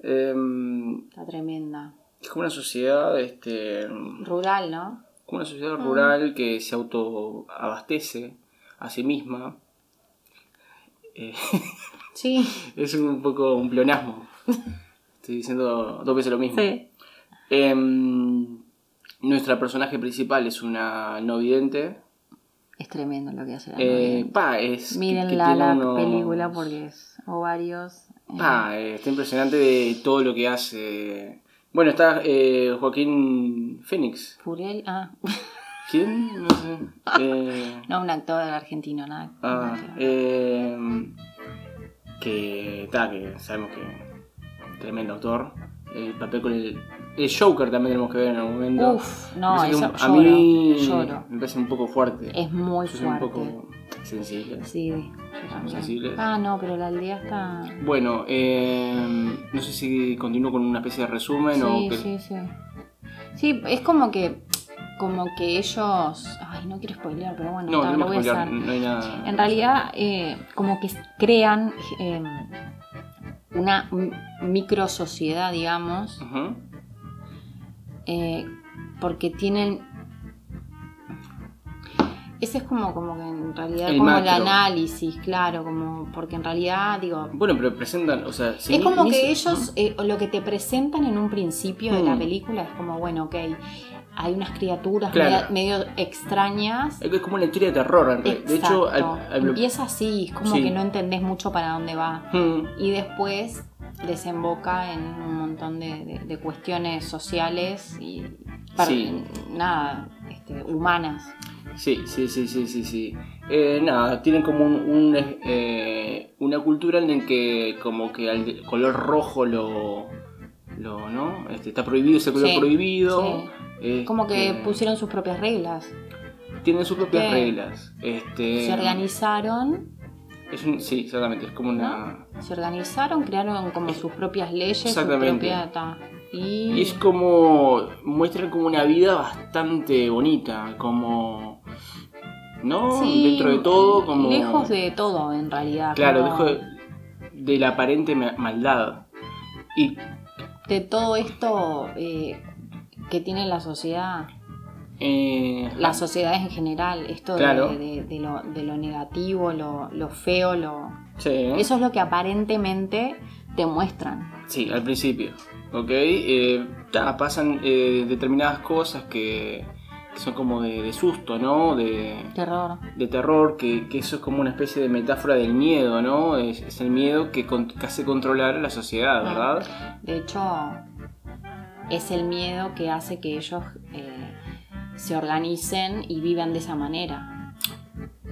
Em, Está tremenda. es como una sociedad, este, Rural, ¿no? como una Ah. sociedad rural que se autoabastece a sí misma. Eh, [laughs] Sí. es un poco un pleonasmo. Estoy diciendo dos veces lo mismo. Sí. Em, nuestra personaje principal es una no vidente. Es tremendo lo que hace la Eh, pa, es. Miren que la, tiene la unos- película porque es ovarios. eh, Pa, eh, está impresionante de todo lo que hace. Bueno, está eh, Joaquín Phoenix. Furel, ah, [laughs] ¿Quién? No sé. Eh, no, un actor argentino, nada. ah, que ver. eh, que está, que sabemos que tremendo actor. El papel con el, el Joker también tenemos que ver en algún momento. Uf, no, eso un- a mí lloro, me parece un poco fuerte. Es muy Yo soy fuerte. un poco sensible. Sí, sensibles. Ah, no, pero la aldea está. Bueno, eh, no sé si continúo con una especie de resumen o Sí, que... sí, sí. Sí, es como que. Como que ellos. Ay, no quiero spoilear, pero bueno, No, ta, no, lo me voy a hacer. no hay nada. En realidad, eh, como que crean eh, una micro sociedad, digamos, eh, porque tienen. Ese es como, como que en realidad, El como el análisis, claro, como porque en realidad, digo, Bueno, pero presentan, o sea, si es como que ellos, eh, lo que te presentan en un principio de la Hmm. película es como, bueno, ok, hay unas criaturas Claro. medio, extrañas. Es como una historia de terror. en realidad. De hecho, al, al- empieza así, es como Sí. que no entendés mucho para dónde va. Hmm. Y después desemboca en un montón de, de- de cuestiones sociales y Sí. nada, este, humanas. Sí, sí, sí, sí, sí, sí. Eh, nada, tienen como un, un, eh, una cultura en la que como que al color rojo lo, lo ¿no? Este, está prohibido, ese color Sí, prohibido. Este, Como que pusieron sus propias reglas. tienen sus propias reglas. Este, Se organizaron, es un- sí, exactamente, es como una... se organizaron, crearon como sus propias leyes, su Exactamente. propia ta- y, Y es como. muestran como una vida bastante bonita, como. ¿No? Sí, Dentro de todo, como. lejos de todo en realidad. Claro, como lejos de, de la aparente ma- maldad. Y. de todo esto eh, que tiene la sociedad. eh, las sociedades en general, esto de- Claro. de, de lo, de lo negativo, lo, lo feo, lo... sí, Eso es lo que aparentemente te muestran. sí, al principio. ¿Ok? Eh, ta, pasan eh, determinadas cosas que, que son como de, de susto, ¿no? De, Terror. de terror, que, que eso es como una especie de metáfora del miedo, ¿no? Es, es el miedo que, con- que hace controlar a la sociedad, ¿verdad? De hecho, es el miedo que hace que ellos eh, se organicen y vivan de esa manera.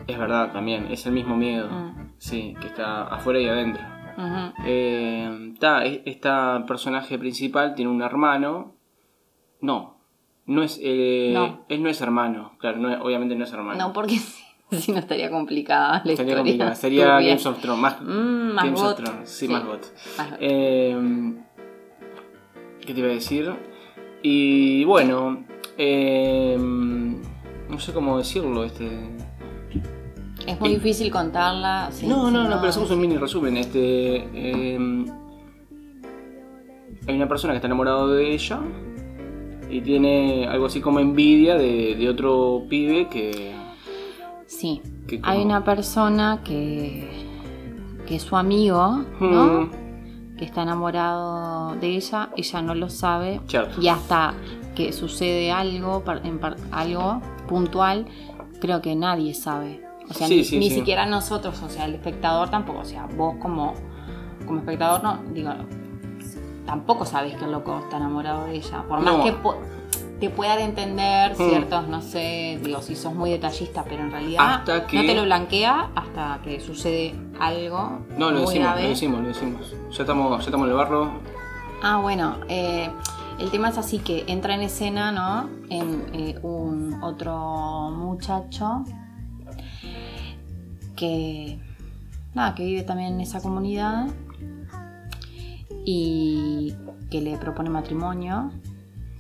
Es verdad, también, es el mismo miedo, Mm. sí, que está afuera y adentro. Ujú. Eh, ta, esta personaje principal tiene un hermano, no, no es, eh, No. él no es hermano, claro, no es- obviamente no es hermano. No, porque [laughs] si, si no estaría complicada la Sería historia. complicado, sería. Games of Thrones, más, Mm, más Games of Thrones, sí, Sí. más got. Más. Eh, ¿Qué te iba a decir? Y bueno, eh, no sé cómo decirlo, este... es muy difícil contarla. sin- no, no, sin no, pero hacemos un mini resumen. Este, eh, hay una persona que está enamorado de ella y tiene algo así como envidia de, de otro pibe que... Sí, que hay una persona que, que es su amigo, ¿no? Mm, Que está enamorado de ella, ella no lo sabe. Cierto. Y hasta que sucede algo, en algo puntual, creo que nadie sabe. O sea, Sí, ni, sí, ni sí. siquiera nosotros, o sea, el espectador tampoco. O sea, vos como, como espectador, no, digo, tampoco sabes que el loco está enamorado de ella. Por más No. que po- te puedan entender Mm. ciertos, no sé, digo, si sos muy detallista, pero en realidad Hasta que- no te lo blanquea hasta que sucede algo No, lo decimos, grave. lo decimos, lo decimos. Ya estamos, ya estamos en el barro. Ah, bueno, eh, el tema es así que entra en escena, ¿no? En eh, un otro muchacho que, nada, que vive también en esa comunidad y que le propone matrimonio.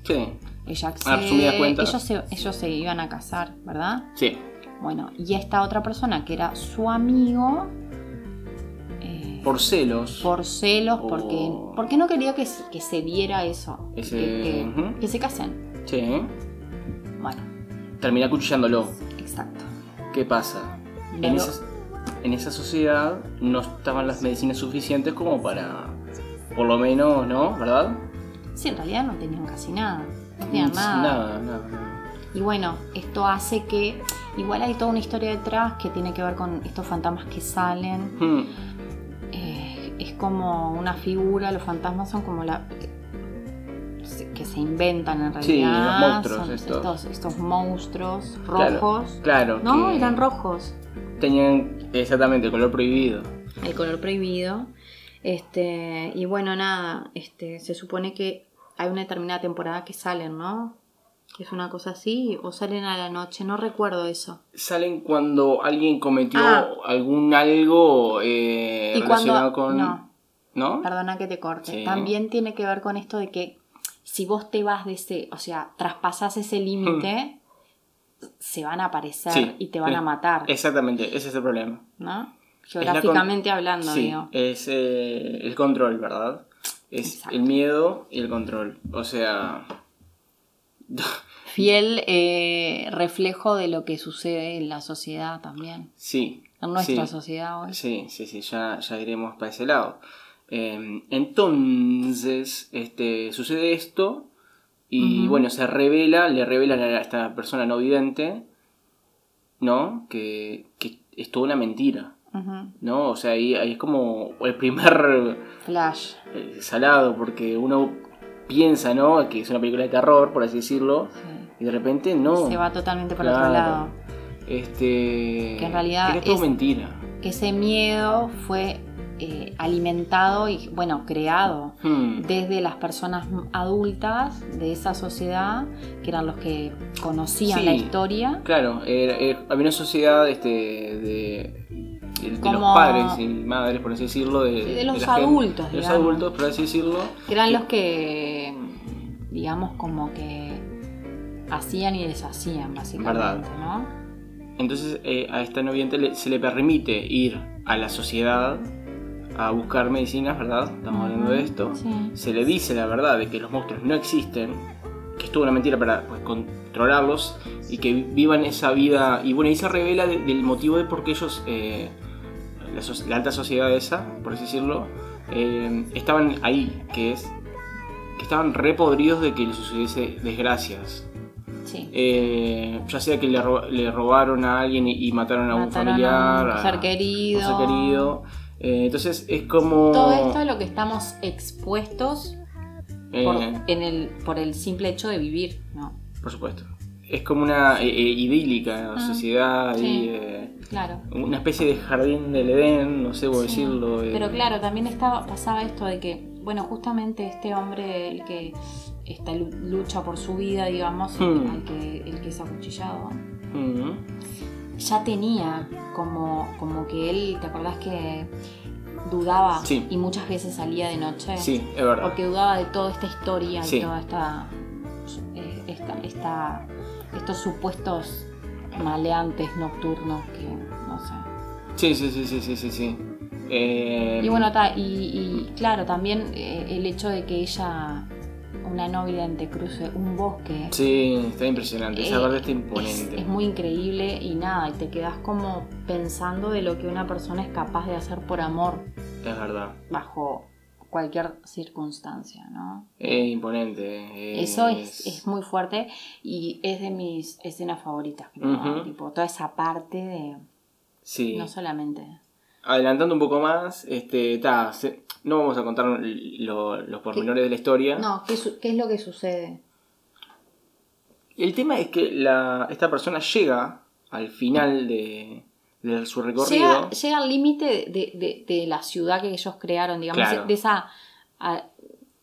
Sí, Ella Ah, accede, cuentas. ellos se, ellos se iban a casar, ¿verdad? sí. Bueno, y esta otra persona que era su amigo, eh, Por celos. por celos, O- porque, porque no quería que, se- que se diera eso, Ese- que, que- que se casen. Sí. Bueno, Termina cuchillándolo. exacto. ¿Qué pasa? En Luego- esa, en esa sociedad no estaban las medicinas suficientes como para, por lo menos, ¿no? ¿Verdad? Sí, en realidad no tenían casi nada. No nada, nada. Y bueno, esto hace que. Igual hay toda una historia detrás que tiene que ver con estos fantasmas que salen. Hmm, Eh, es como una figura, los fantasmas son como la. que se inventan en Sí, realidad. los monstruos son estos. estos. estos monstruos Claro, rojos. Claro. No, que eran rojos. Tenían exactamente color prohibido. El color prohibido. Este, y bueno, nada, este, se supone que hay una determinada temporada que salen, ¿no? Que es una cosa así, o salen a la noche, no recuerdo eso. Salen cuando alguien cometió Ah. algún algo eh, Y relacionado cuando- con. no. ¿No? Perdona que te corte. Sí. También tiene que ver con esto de que si vos te vas de ese, o sea, traspasas ese límite, se van a aparecer Hmm. Sí, y te van eh, a matar, Exactamente, ese es el problema. ¿no? Geográficamente hablando, Sí, digo. es eh, el control, ¿verdad? Es Exacto. el miedo y el control. O sea. [laughs] Fiel eh, reflejo de lo que sucede en la sociedad también. Sí. En nuestra sí. sociedad hoy. Sí, sí, sí, ya, ya iremos para ese lado. Eh, entonces, este, sucede esto y bueno, se revela, le revelan a esta persona no vidente, ¿no? Que, que es toda una mentira, ¿no? O sea, ahí, ahí es como el primer Flash. eh, salado, porque uno piensa, ¿no? Que es una película de terror, por así decirlo, sí. y de repente no. Se va totalmente por Claro. otro lado. Este, Que en realidad todo es- mentira. Que ese miedo fue eh, alimentado y, bueno, creado Hmm. desde las personas adultas de esa sociedad, que eran los que conocían Sí. la historia. Claro, era- era- había una sociedad este, de, de- de los padres y madres, por así decirlo, de, Sí, de los gente- adultos, de los adultos, por así decirlo. que eran los que, digamos, como que hacían y deshacían, básicamente, Verdad. ¿no? Entonces eh, a esta noviente se le permite ir a la sociedad a buscar medicinas, ¿verdad? Estamos hablando de esto. Sí. Se le dice la verdad de que los monstruos no existen, que es toda una mentira para pues, controlarlos y que vi- vivan esa vida. Y bueno, ahí se revela de- del motivo de por qué ellos, eh, la, so- la alta sociedad esa, por así decirlo, eh, estaban ahí, que es que estaban repodridos de que les sucediese desgracias. Sí. Eh, ya sea que le, ro- le robaron a alguien y, y mataron a un Mataron a familiar, un a- ser querido. un ser querido. Eh, entonces es como... Todo esto es lo que estamos expuestos por, eh, en el, por el simple hecho de vivir, ¿no? Por supuesto. Es como una eh, eh, idílica Ah, sociedad sí. y eh, Claro. una especie de jardín del Edén, no sé cómo Sí. decirlo. eh, Pero claro, también estaba, pasaba esto de que, bueno, justamente este hombre, el que está, lu- lucha por su vida, digamos, Hmm. el, que, el que es acuchillado, mm, ya tenía como, como que él, ¿te acordás que dudaba Sí. y muchas veces salía de noche? Sí, es verdad. Porque dudaba de toda esta historia y toda esta, esta, esta- estos supuestos maleantes nocturnos que no sé. Sí, sí, sí, sí, sí, sí. sí. Eh, Y bueno, ta, y, y claro, también eh, el hecho de que ella, una no vidente, cruce un bosque. Sí, está impresionante. Esa eh, parte está es, imponente. es muy increíble y nada, y te quedas como pensando de lo que una persona es capaz de hacer por amor Es verdad. bajo cualquier circunstancia, ¿no? Es imponente. Eso es, es muy fuerte y es de mis escenas favoritas, creo, tipo, toda esa parte de, Sí. no solamente... Adelantando un poco más, este, ta, se- no vamos a contar lo- los pormenores de la historia. No, ¿qué, qué es lo que sucede? El tema es que la, esta persona llega al final de, de su recorrido. Llega, llega al límite de, de- la ciudad que ellos crearon, digamos, Claro. de esa... a-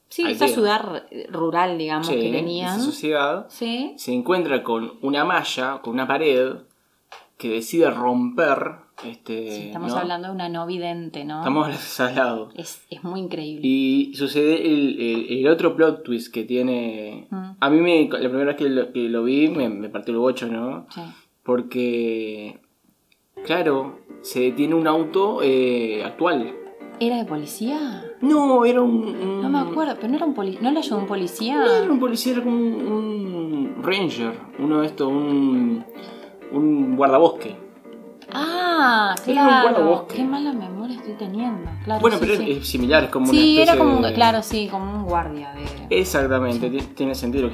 sí, esa ciudad rural, digamos, Sí, que tenían. esa sociedad Sí, se encuentra con una malla, con una pared que decide romper. Este, sí, estamos ¿no? hablando de una no vidente, ¿no? Estamos al lado. Es, es muy increíble. Y sucede el, el- el otro plot twist que tiene. Mm. A mí me, la primera vez que lo, que lo vi me, me partió el bocho, ¿no? Sí. Porque, claro, se detiene un auto eh, actual. ¿Era de policía? No, era un... un- No me acuerdo, pero no era un policía. ¿No le ayudó un policía? No era un policía, era como un, un ranger. Uno de estos, un, un guardabosque. Ah, Era un claro. guardabosque. Qué mala memoria estoy teniendo. Claro, Bueno, sí, pero sí. es similar, es como una Sí, era como, un- de- claro, sí, como un guardia de... Exactamente, ti- tiene sentido.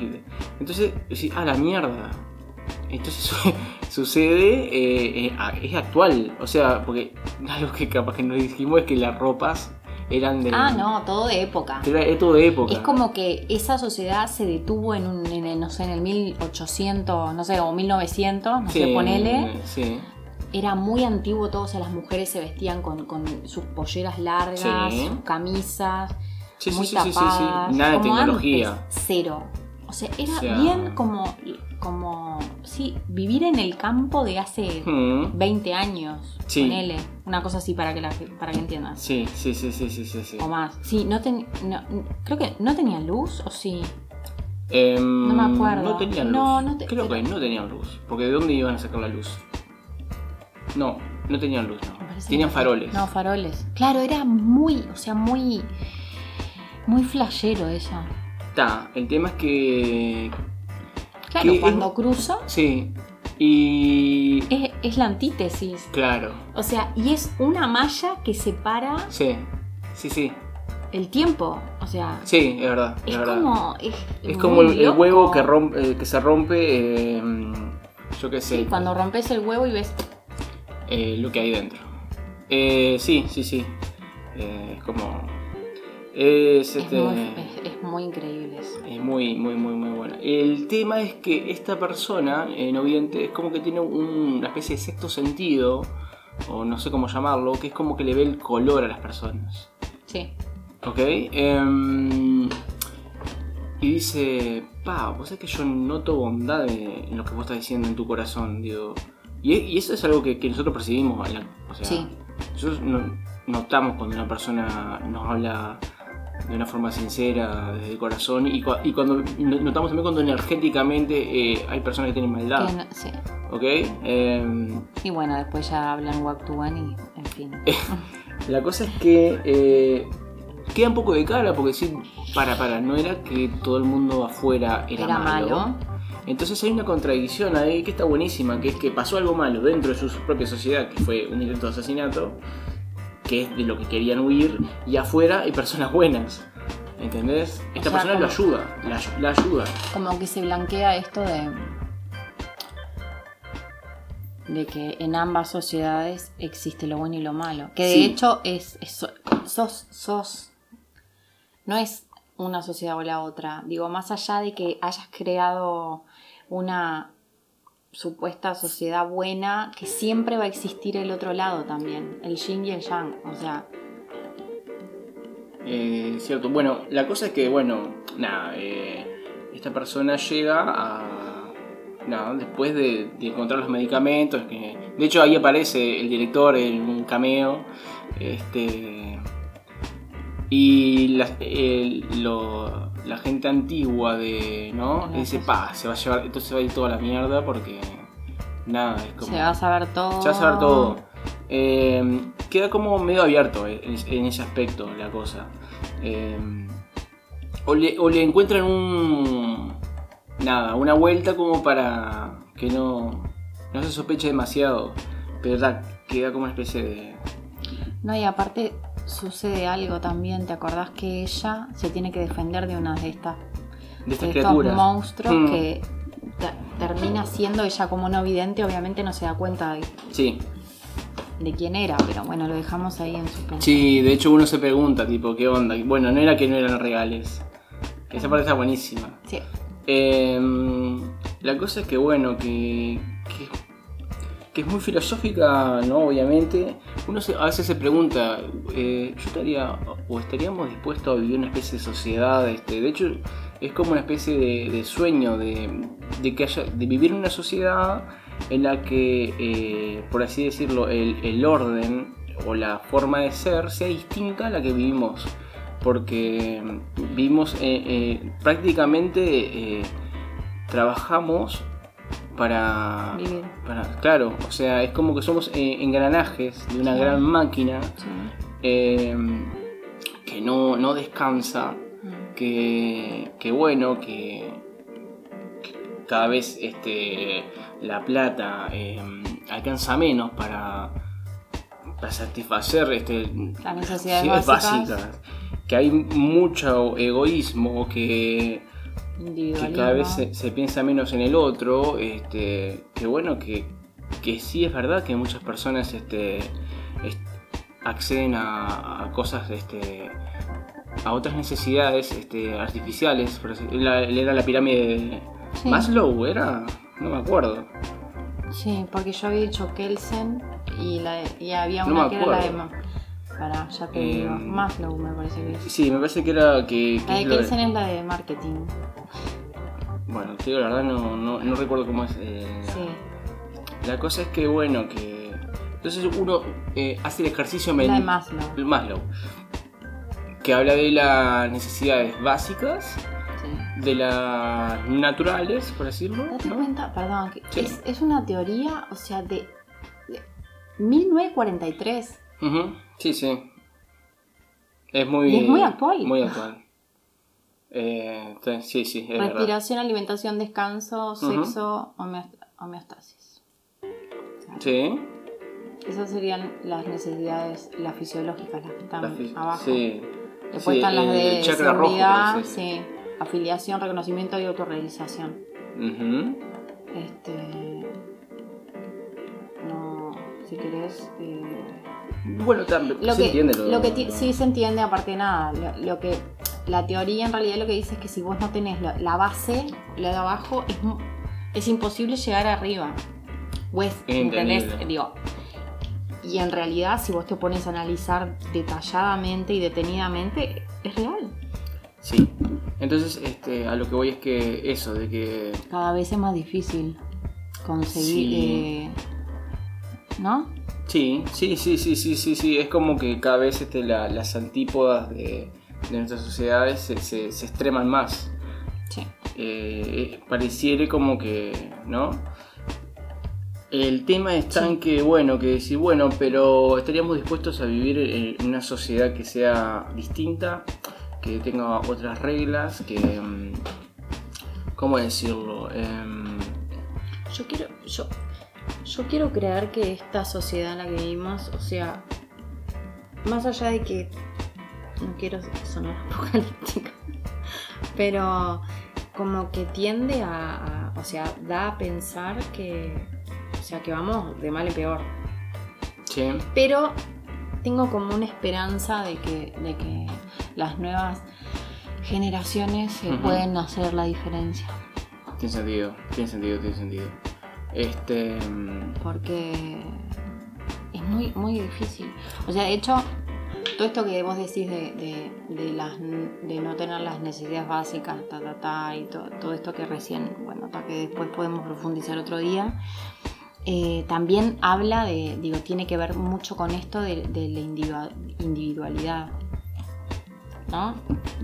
Entonces, sí, ah, la mierda. Entonces su- [laughs] sucede, eh, eh, es actual. O sea, porque [laughs] algo que capaz que nos dijimos es que las ropas eran de. Ah, no, todo de época. Era, todo de época. Es como que esa sociedad se detuvo en, un, en el, no sé, en el 1800, no sé, o 1900, no sé, ponele. Sí. Era muy antiguo todo, o sea, las mujeres se vestían con, con sus polleras largas, Sí. sus camisas, Sí, sí, muy sí, sí, sí, sí. tapadas. Nada de tecnología. antes, cero. O sea, era O sea- bien como, como, sí, vivir en el campo de hace Mm, 20 años, Sí. ponele, una cosa así para que, la, para que entiendas. Sí, sí, sí, sí, sí, sí. sí. O más. Sí, no, ten- no creo que no tenía luz, o sí. Em, No me acuerdo. No tenían luz. No, no te- Creo pero- que no tenían luz. Porque ¿de dónde iban a sacar la luz? No, no tenían luz, no. Tenían faroles. No, faroles. Claro, era muy, o sea, muy, muy flashero ella. Está, el tema es que. Claro, Que cuando es- cruza Sí. Y. es, es la antítesis. Claro. O sea, y es una malla que separa Sí. Sí, sí. el tiempo. O sea, Sí, es verdad. Es, es verdad. como. Es, como el, huevo que, rompe, eh, que se rompe. eh, yo qué sé. Sí, cuando rompes el huevo y ves. eh, lo que hay dentro. Eh, sí, sí, sí. Es como. Es, Es este, muy, es- es muy increíble eso. es muy, muy, muy, muy buena. El tema es que esta persona, eh, no vidente, es como que tiene un- una especie de sexto sentido, o no sé cómo llamarlo, que es como que le ve el color a las personas. Sí. ¿Ok? Em, y dice, pa, vos sabés que yo noto bondad en lo que vos estás diciendo en tu corazón, digo. Y, y eso es algo que, que nosotros percibimos, o sea, Sí. nosotros no- notamos cuando una persona nos habla de una forma sincera, desde el corazón, y, y cuando no- notamos también cuando energéticamente eh, hay personas que tienen maldad, no- sí. ¿ok? Em, Y bueno, después ya hablan Waktuan y en fin. [laughs] La cosa es que eh, queda un poco de cara porque sí, para, para, no era que todo el mundo afuera era, Era malo. malo. Entonces hay una contradicción ahí que está buenísima, que es que pasó algo malo dentro de su propia sociedad, que fue un intento de asesinato, que es de lo que querían huir, y afuera hay personas buenas. ¿Entendés? Esta sea, persona lo ayuda, la, ayu- la ayuda. Como que se blanquea esto de. de que en ambas sociedades existe lo bueno y lo malo. Que de Sí. hecho es, es- sos, sos. No es una sociedad o la otra. Digo, más allá de que hayas creado una supuesta sociedad buena, que siempre va a existir el otro lado también. El yin y el yang. O sea, Eh, cierto. Bueno, la cosa es que, bueno, nada, eh, esta persona llega a. Nada, después de, encontrar los medicamentos, que de hecho ahí aparece el director en un cameo, este. Y la, el- lo- la gente antigua de. ¿No? Dice, sí. pa, se va a llevar, entonces se va a ir toda la mierda porque. Nada, es como. se va a saber todo. Se va a saber todo. Eh, queda como medio abierto en, en ese aspecto la cosa. Eh, o, le, o le encuentran un. Nada, una vuelta como para que no, no se sospeche demasiado. Pero ta, queda como una especie de. No, y aparte sucede algo también. ¿Te acordás que ella se tiene que defender de una de estas de estas de estos criaturas. monstruos Mm, que te- termina siendo ella como no vidente? Obviamente no se da cuenta de, Sí, de quién era, pero bueno, lo dejamos ahí en suspenso. sí, de hecho uno se pregunta, tipo, ¿qué onda? Bueno, no era que no eran reales. Esa parte está buenísima. Sí. Eh, la cosa es que, bueno, que, que, que es muy filosófica, ¿no? Obviamente. Uno se- a veces se pregunta, eh, yo estaría, o estaríamos dispuestos a vivir una especie de sociedad, este, de hecho, es como una especie de, sueño de, que haya, de vivir en una sociedad en la que, eh, por así decirlo, el, orden o la forma de ser sea distinta a la que vivimos porque vimos eh, eh, prácticamente trabajamos para, Vivir. para. Claro, o sea, es como que somos eh, engranajes de una Sí. gran máquina Sí. eh, que no, no descansa, Mm. que, que bueno, que, que cada vez este, la plata eh, alcanza menos para, para satisfacer este, Las necesidades necesidades básicas. que hay mucho egoísmo, que, que cada vez se, se piensa menos en el otro, este, que bueno, que, que sí es verdad que muchas personas este, est- acceden a, a cosas, este, a otras necesidades este, artificiales, la- era la pirámide de Sí. Maslow, era, no me acuerdo. Sí, porque yo había dicho Kelsen y, la, y había una que era la de... Pará, ya te Eh, digo. Maslow me parece que es. Sí, me parece que era que... que La de es Kelsen es la de marketing. Bueno, te digo la verdad, no, no, no recuerdo cómo es. eh, la- Sí, La cosa es que, bueno, que. Entonces uno eh, hace el ejercicio mental. Maslow. Maslow. Que habla de las necesidades básicas, de las naturales, por decirlo. Date ¿no? cuenta, perdón, que Sí. es, es una teoría, o sea, de, de 1943. Ujú, Sí, sí. Es muy. Y es muy actual. Muy actual. Eh, sí, sí, es verdad. Respiración, alimentación, descanso, sexo, homeost- homeostasis. Sí. Esas serían las necesidades, las fisiológicas, las que están abajo. Sí. Después Sí, están las de chakra rojo, seguridad, parece. sí, afiliación, reconocimiento y autorrealización. Ujú. Este. No, si querés. eh, Bueno, también lo se que, entiende lo, lo que sí se entiende, aparte de nada. Lo, lo que la teoría en realidad lo que dice es que si vos no tenés la base, lo de abajo, es, es imposible llegar arriba. O es, ¿entendés? Entendible. Digo, y en realidad, si vos te pones a analizar detalladamente y detenidamente, es real. Sí. Entonces, este, a lo que voy es que eso, de que Cada vez es más difícil conseguir. Sí. eh, ¿No? Sí, sí, sí, sí, sí, sí, sí. Es como que cada vez este, la- las antípodas de, de nuestras sociedades se, se- se extreman más. Sí. Eh, pareciere como que, ¿no? El tema está en que, bueno, que decir, bueno, pero estaríamos dispuestos a vivir en una sociedad que sea distinta, que tenga otras reglas, que... mm, ¿Cómo decirlo? Em, Yo quiero, yo, yo quiero creer que esta sociedad en la que vivimos, o sea, más allá de que no quiero sonar [laughs] apocalíptica, pero como que tiende a, a- o sea, da a pensar que, o sea, que vamos de mal en peor. sí, Pero tengo como una esperanza de que, de que las nuevas generaciones Ujú. pueden hacer la diferencia. tiene sentido, tiene sentido, tiene sentido. Este... porque es muy, muy difícil. O sea, de hecho, todo esto que vos decís de, de, no tener las necesidades básicas, ta, ta, ta, y to- todo esto que recién, bueno, ta, que después podemos profundizar otro día, eh, también habla de, digo, tiene que ver mucho con esto de, la individua- individualidad. ¿No?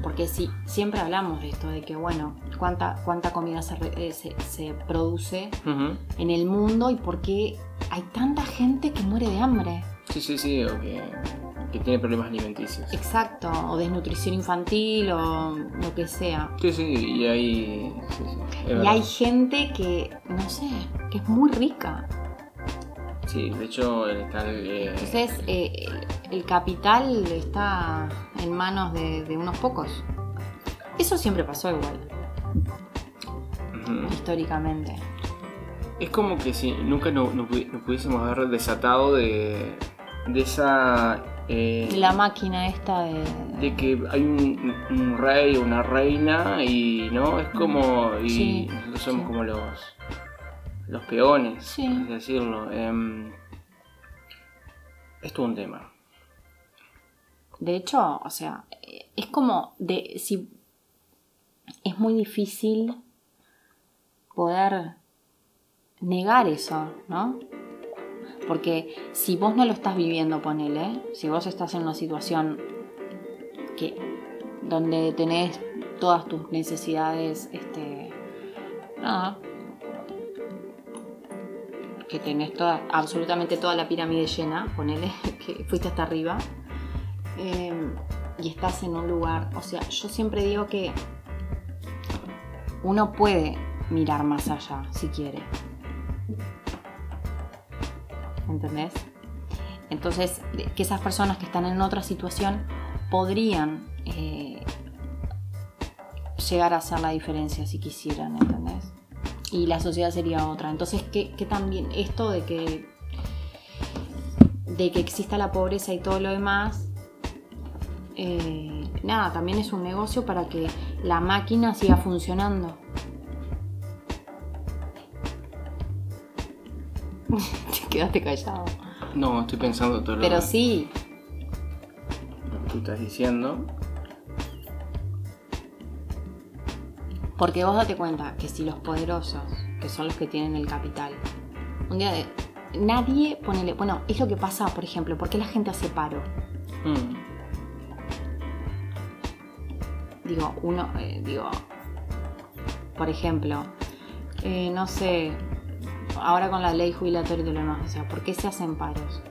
Porque sí, siempre hablamos de esto, de que bueno, cuánta, cuánta comida se, re- eh, se, se produce en el mundo y por qué hay tanta gente que muere de hambre. Sí, sí, sí, o que, que tiene problemas alimenticios. Exacto, o desnutrición infantil o lo que sea. Sí, sí, y hay... sí, sí, es Y verdad. hay gente que, no sé, que es muy rica. Sí, de hecho está el... eh, Entonces, eh, el, capital está en manos de, de unos pocos. Eso siempre pasó igual, históricamente. Es como que si nunca nos no, pudiésemos haber desatado de, de esa... eh, La máquina esta de... de que hay un, un rey o una reina y no es como y Sí, nosotros somos sí. como los los peones Sí. por así decirlo Em, es todo un tema De hecho, o sea, es como de si es muy difícil poder negar eso, ¿no? Porque si vos no lo estás viviendo, ponele, si vos estás en una situación que donde tenés todas tus necesidades, este, nada, que tenés toda, absolutamente toda la pirámide llena, ponele, [laughs] que fuiste hasta arriba, eh, y estás en un lugar, o sea, yo siempre digo que uno puede mirar más allá si quiere. ¿Entendés? Entonces, que esas personas que están en otra situación podrían eh, llegar a hacer la diferencia si quisieran, ¿entendés? Y la sociedad sería otra. Entonces, que, también esto de que de que exista la pobreza y todo lo demás, eh, nada, también es un negocio para que la máquina siga funcionando. [laughs] Te quedaste callado. No, estoy pensando todo lo Pero sí. Lo que tú estás diciendo. Porque vos date cuenta que si los poderosos, que son los que tienen el capital, un día de. Nadie ponele. Bueno, es lo que pasa, por ejemplo, ¿por qué la gente hace paro? Mm. Digo, uno. eh, digo. Por ejemplo, eh, no sé. Ahora con la ley jubilatoria y todo lo demás, o sea, ¿por qué se hacen paros?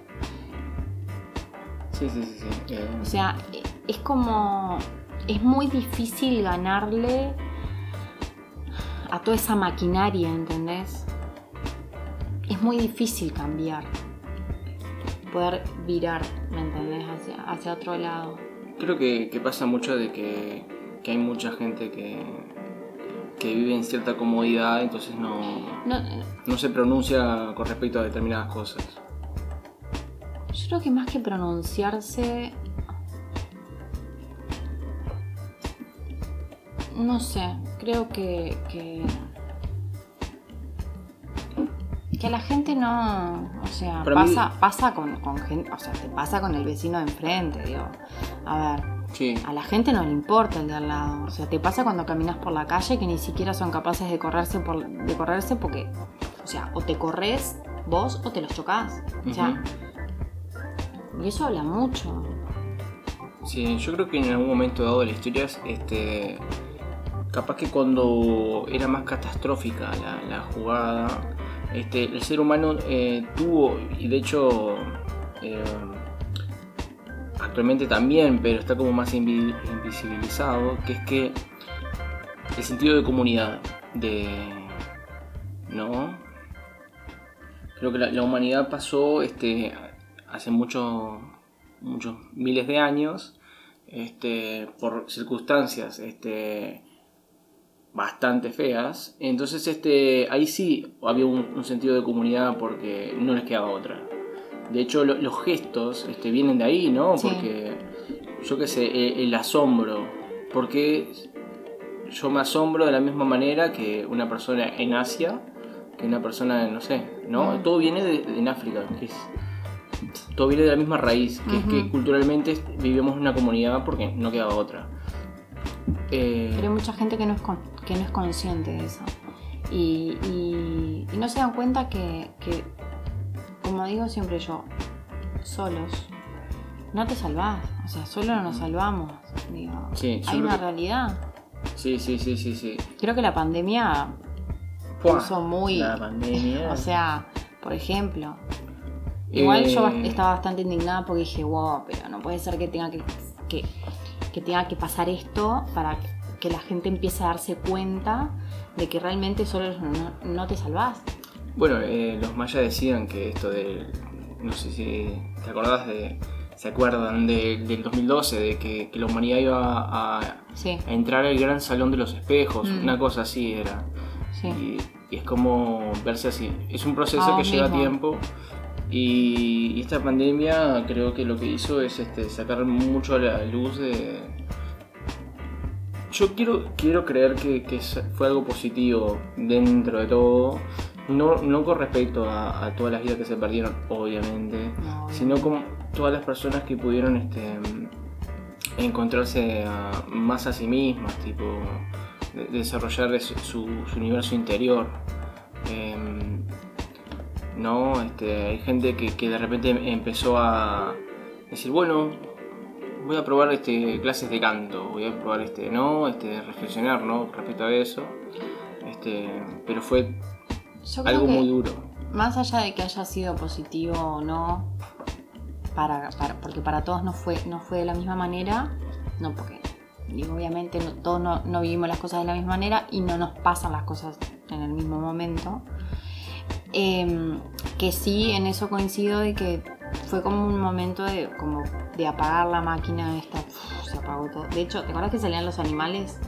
Sí, sí, sí. sí. eh, O sea, es como. Es muy difícil ganarle a toda esa maquinaria, ¿entendés? Es muy difícil cambiar. Poder virar, ¿me entendés? Hacia, hacia otro lado. Creo que, que pasa mucho de que, que hay mucha gente que, que vive en cierta comodidad, entonces no, No, no se pronuncia con respecto a determinadas cosas. yo creo que más que pronunciarse. No sé, creo que. que. que la gente no. O sea, Para mí- pasa, pasa con, con gente. O sea, te pasa con el vecino de enfrente, digo. A ver, Sí, a la gente no le importa el de al lado. O sea, te pasa cuando caminas por la calle que ni siquiera son capaces de correrse por, de correrse porque. O sea, o te corres vos o te los chocás. O sea, y eso habla mucho. sí, yo creo que en algún momento dado de la historia, este, capaz que cuando era más catastrófica la, jugada, este, el ser humano eh, tuvo, y de hecho eh, actualmente también, pero está como más invi- invisibilizado, que es que el sentido de comunidad, de... ¿No? Creo que la, la humanidad pasó este, hace mucho, muchos miles de años este, por circunstancias este, bastante feas. Entonces este, ahí sí había un, un sentido de comunidad porque no les quedaba otra. De hecho, lo- los gestos este, vienen de ahí, ¿no? Sí. Porque, yo qué sé, e- el, asombro. Porque yo me asombro de la misma manera que una persona en Asia, que una persona, no sé, ¿no? Mm. Todo viene de, de- en África, que es- todo viene de la misma raíz, que es que culturalmente vivimos en una comunidad porque no quedaba otra. Eh, Pero hay mucha gente que no es, con- que no es consciente de eso. Y, y- y no se dan cuenta que, que, como digo siempre yo, solos no te salvás. O sea, solo no nos salvamos. Digo, Sí, hay una que- realidad. sí, sí, sí, sí, sí. Creo que la pandemia puso muy. La pandemia. O sea, por ejemplo, Igual Eh, yo bast- estaba bastante indignada porque dije, wow, pero no puede ser que tenga que, que, que tenga que pasar esto para que la gente empiece a darse cuenta de que realmente solo no, no te salvás. Bueno, eh, los mayas decían que esto de. No sé si te acordás de. ¿Se acuerdan de- del 2012? De que, que la humanidad iba a, Sí, a entrar al gran salón de los espejos. Mm. Una cosa así era. sí. Y, y es como verse así. Es un proceso Ah, que lleva mismo. tiempo. Y, y esta pandemia creo que lo que hizo es este, sacar mucho a la luz de. Yo quiero, quiero creer que, fue algo positivo dentro de todo. No, no con respecto a, a todas las vidas que se perdieron, obviamente, No, sino con todas las personas que pudieron este, encontrarse a- más a sí mismas, tipo, de- desarrollar su, su- su universo interior. Em, no, este, hay gente que, que de repente empezó a decir, bueno, voy a probar este, clases de canto, voy a probar este, no, este, reflexionar, ¿no? Respecto a eso. Este, pero fue Yo algo muy duro. más allá de que haya sido positivo o no, para, para- porque para todos no fue, no fue de la misma manera, no porque, digo, obviamente no- todos no, no vivimos las cosas de la misma manera y no nos pasan las cosas en el mismo momento. Em, que sí, en eso coincido de que fue como un momento de, como de apagar la máquina esta, uf, se apagó todo. De hecho, ¿te acuerdas que salían los animales?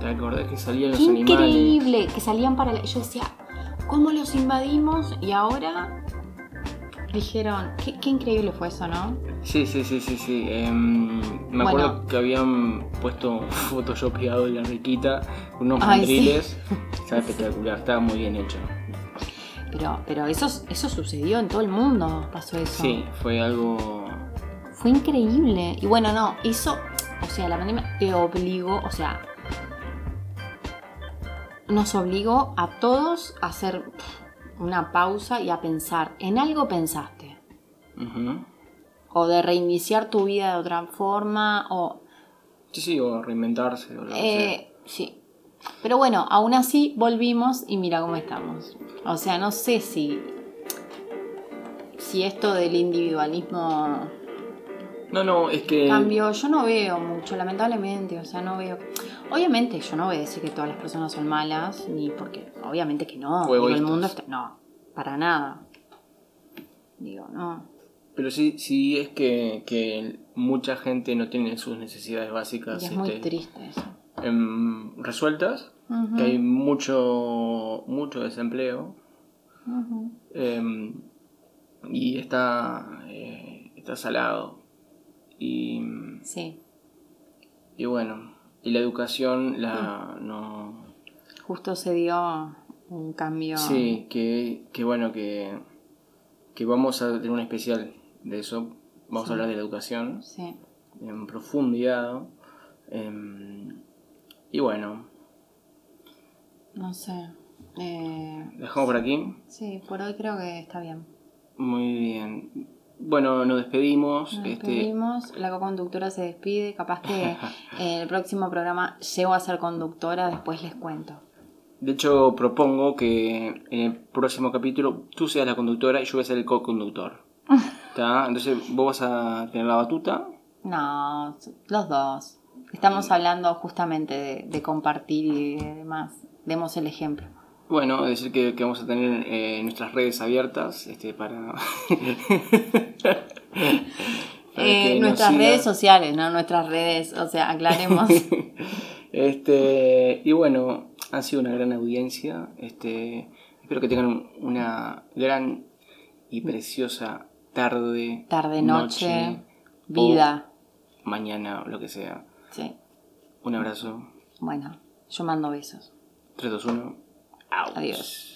¿Te acordás que salían los animales? increíble, que salían para la... Yo decía, ¿cómo los invadimos? Y ahora dijeron, qué, qué increíble fue eso, ¿no? Sí, sí, sí, sí, sí. Em, me Bueno. acuerdo que habían puesto [laughs] photoshopeado la riquita unos mandriles. [laughs] Estaba espectacular, estaba muy bien hecho. Pero, pero eso, eso sucedió en todo el mundo, pasó eso. Sí, fue algo... Fue increíble. Y bueno, no, eso, o sea, la pandemia te obligó, o sea, nos obligó a todos a hacer una pausa y a pensar. En algo pensaste. Ujú. O de reiniciar tu vida de otra forma, o Sí, sí, o reinventarse o lo que sea. Eh, sí. Pero bueno, aún así volvimos y mira cómo estamos. O sea, no sé si. Si esto del individualismo No, no, es que... cambió. Yo no veo mucho, lamentablemente. O sea, no veo. Obviamente, yo no voy a decir que todas las personas son malas, ni porque. Obviamente que no. Digo, el mundo está. No, para nada. Digo, no. Pero sí, sí es que, que mucha gente no tiene sus necesidades básicas Y es muy este, triste eso. Em, resueltas, que hay mucho, mucho desempleo em, y está, eh, está salado. Y, Sí, y bueno, y la educación la no... justo se dio un cambio. Sí, que, que bueno, que, que vamos a tener un especial de eso. Vamos Sí. a hablar de la educación. Sí. en profundidad. em, y bueno, No sé. Eh, dejamos por aquí. sí, por hoy creo que está bien. Muy bien. Bueno, nos despedimos. Nos este, despedimos, la co-conductora se despide. Capaz que [laughs] en el próximo programa llego a ser conductora, después les cuento. de hecho, propongo que en el próximo capítulo tú seas la conductora y yo voy a ser el co-conductor. [laughs] ¿Está? Entonces vos vas a tener la batuta. No, los dos. Estamos hablando justamente de, de compartir y de demás. Demos el ejemplo. Bueno, decir que, que vamos a tener eh, nuestras redes abiertas este, para... [laughs] Eh, nuestras redes sociales, ¿no? Nuestras redes, o sea, aclaremos. [laughs] Este, y bueno, ha sido una gran audiencia. Este, espero que tengan una gran y preciosa tarde, Tarde, noche, vida. o mañana, lo que sea. Sí. Un abrazo. Bueno, yo mando besos. 3, 2, 1. Adiós.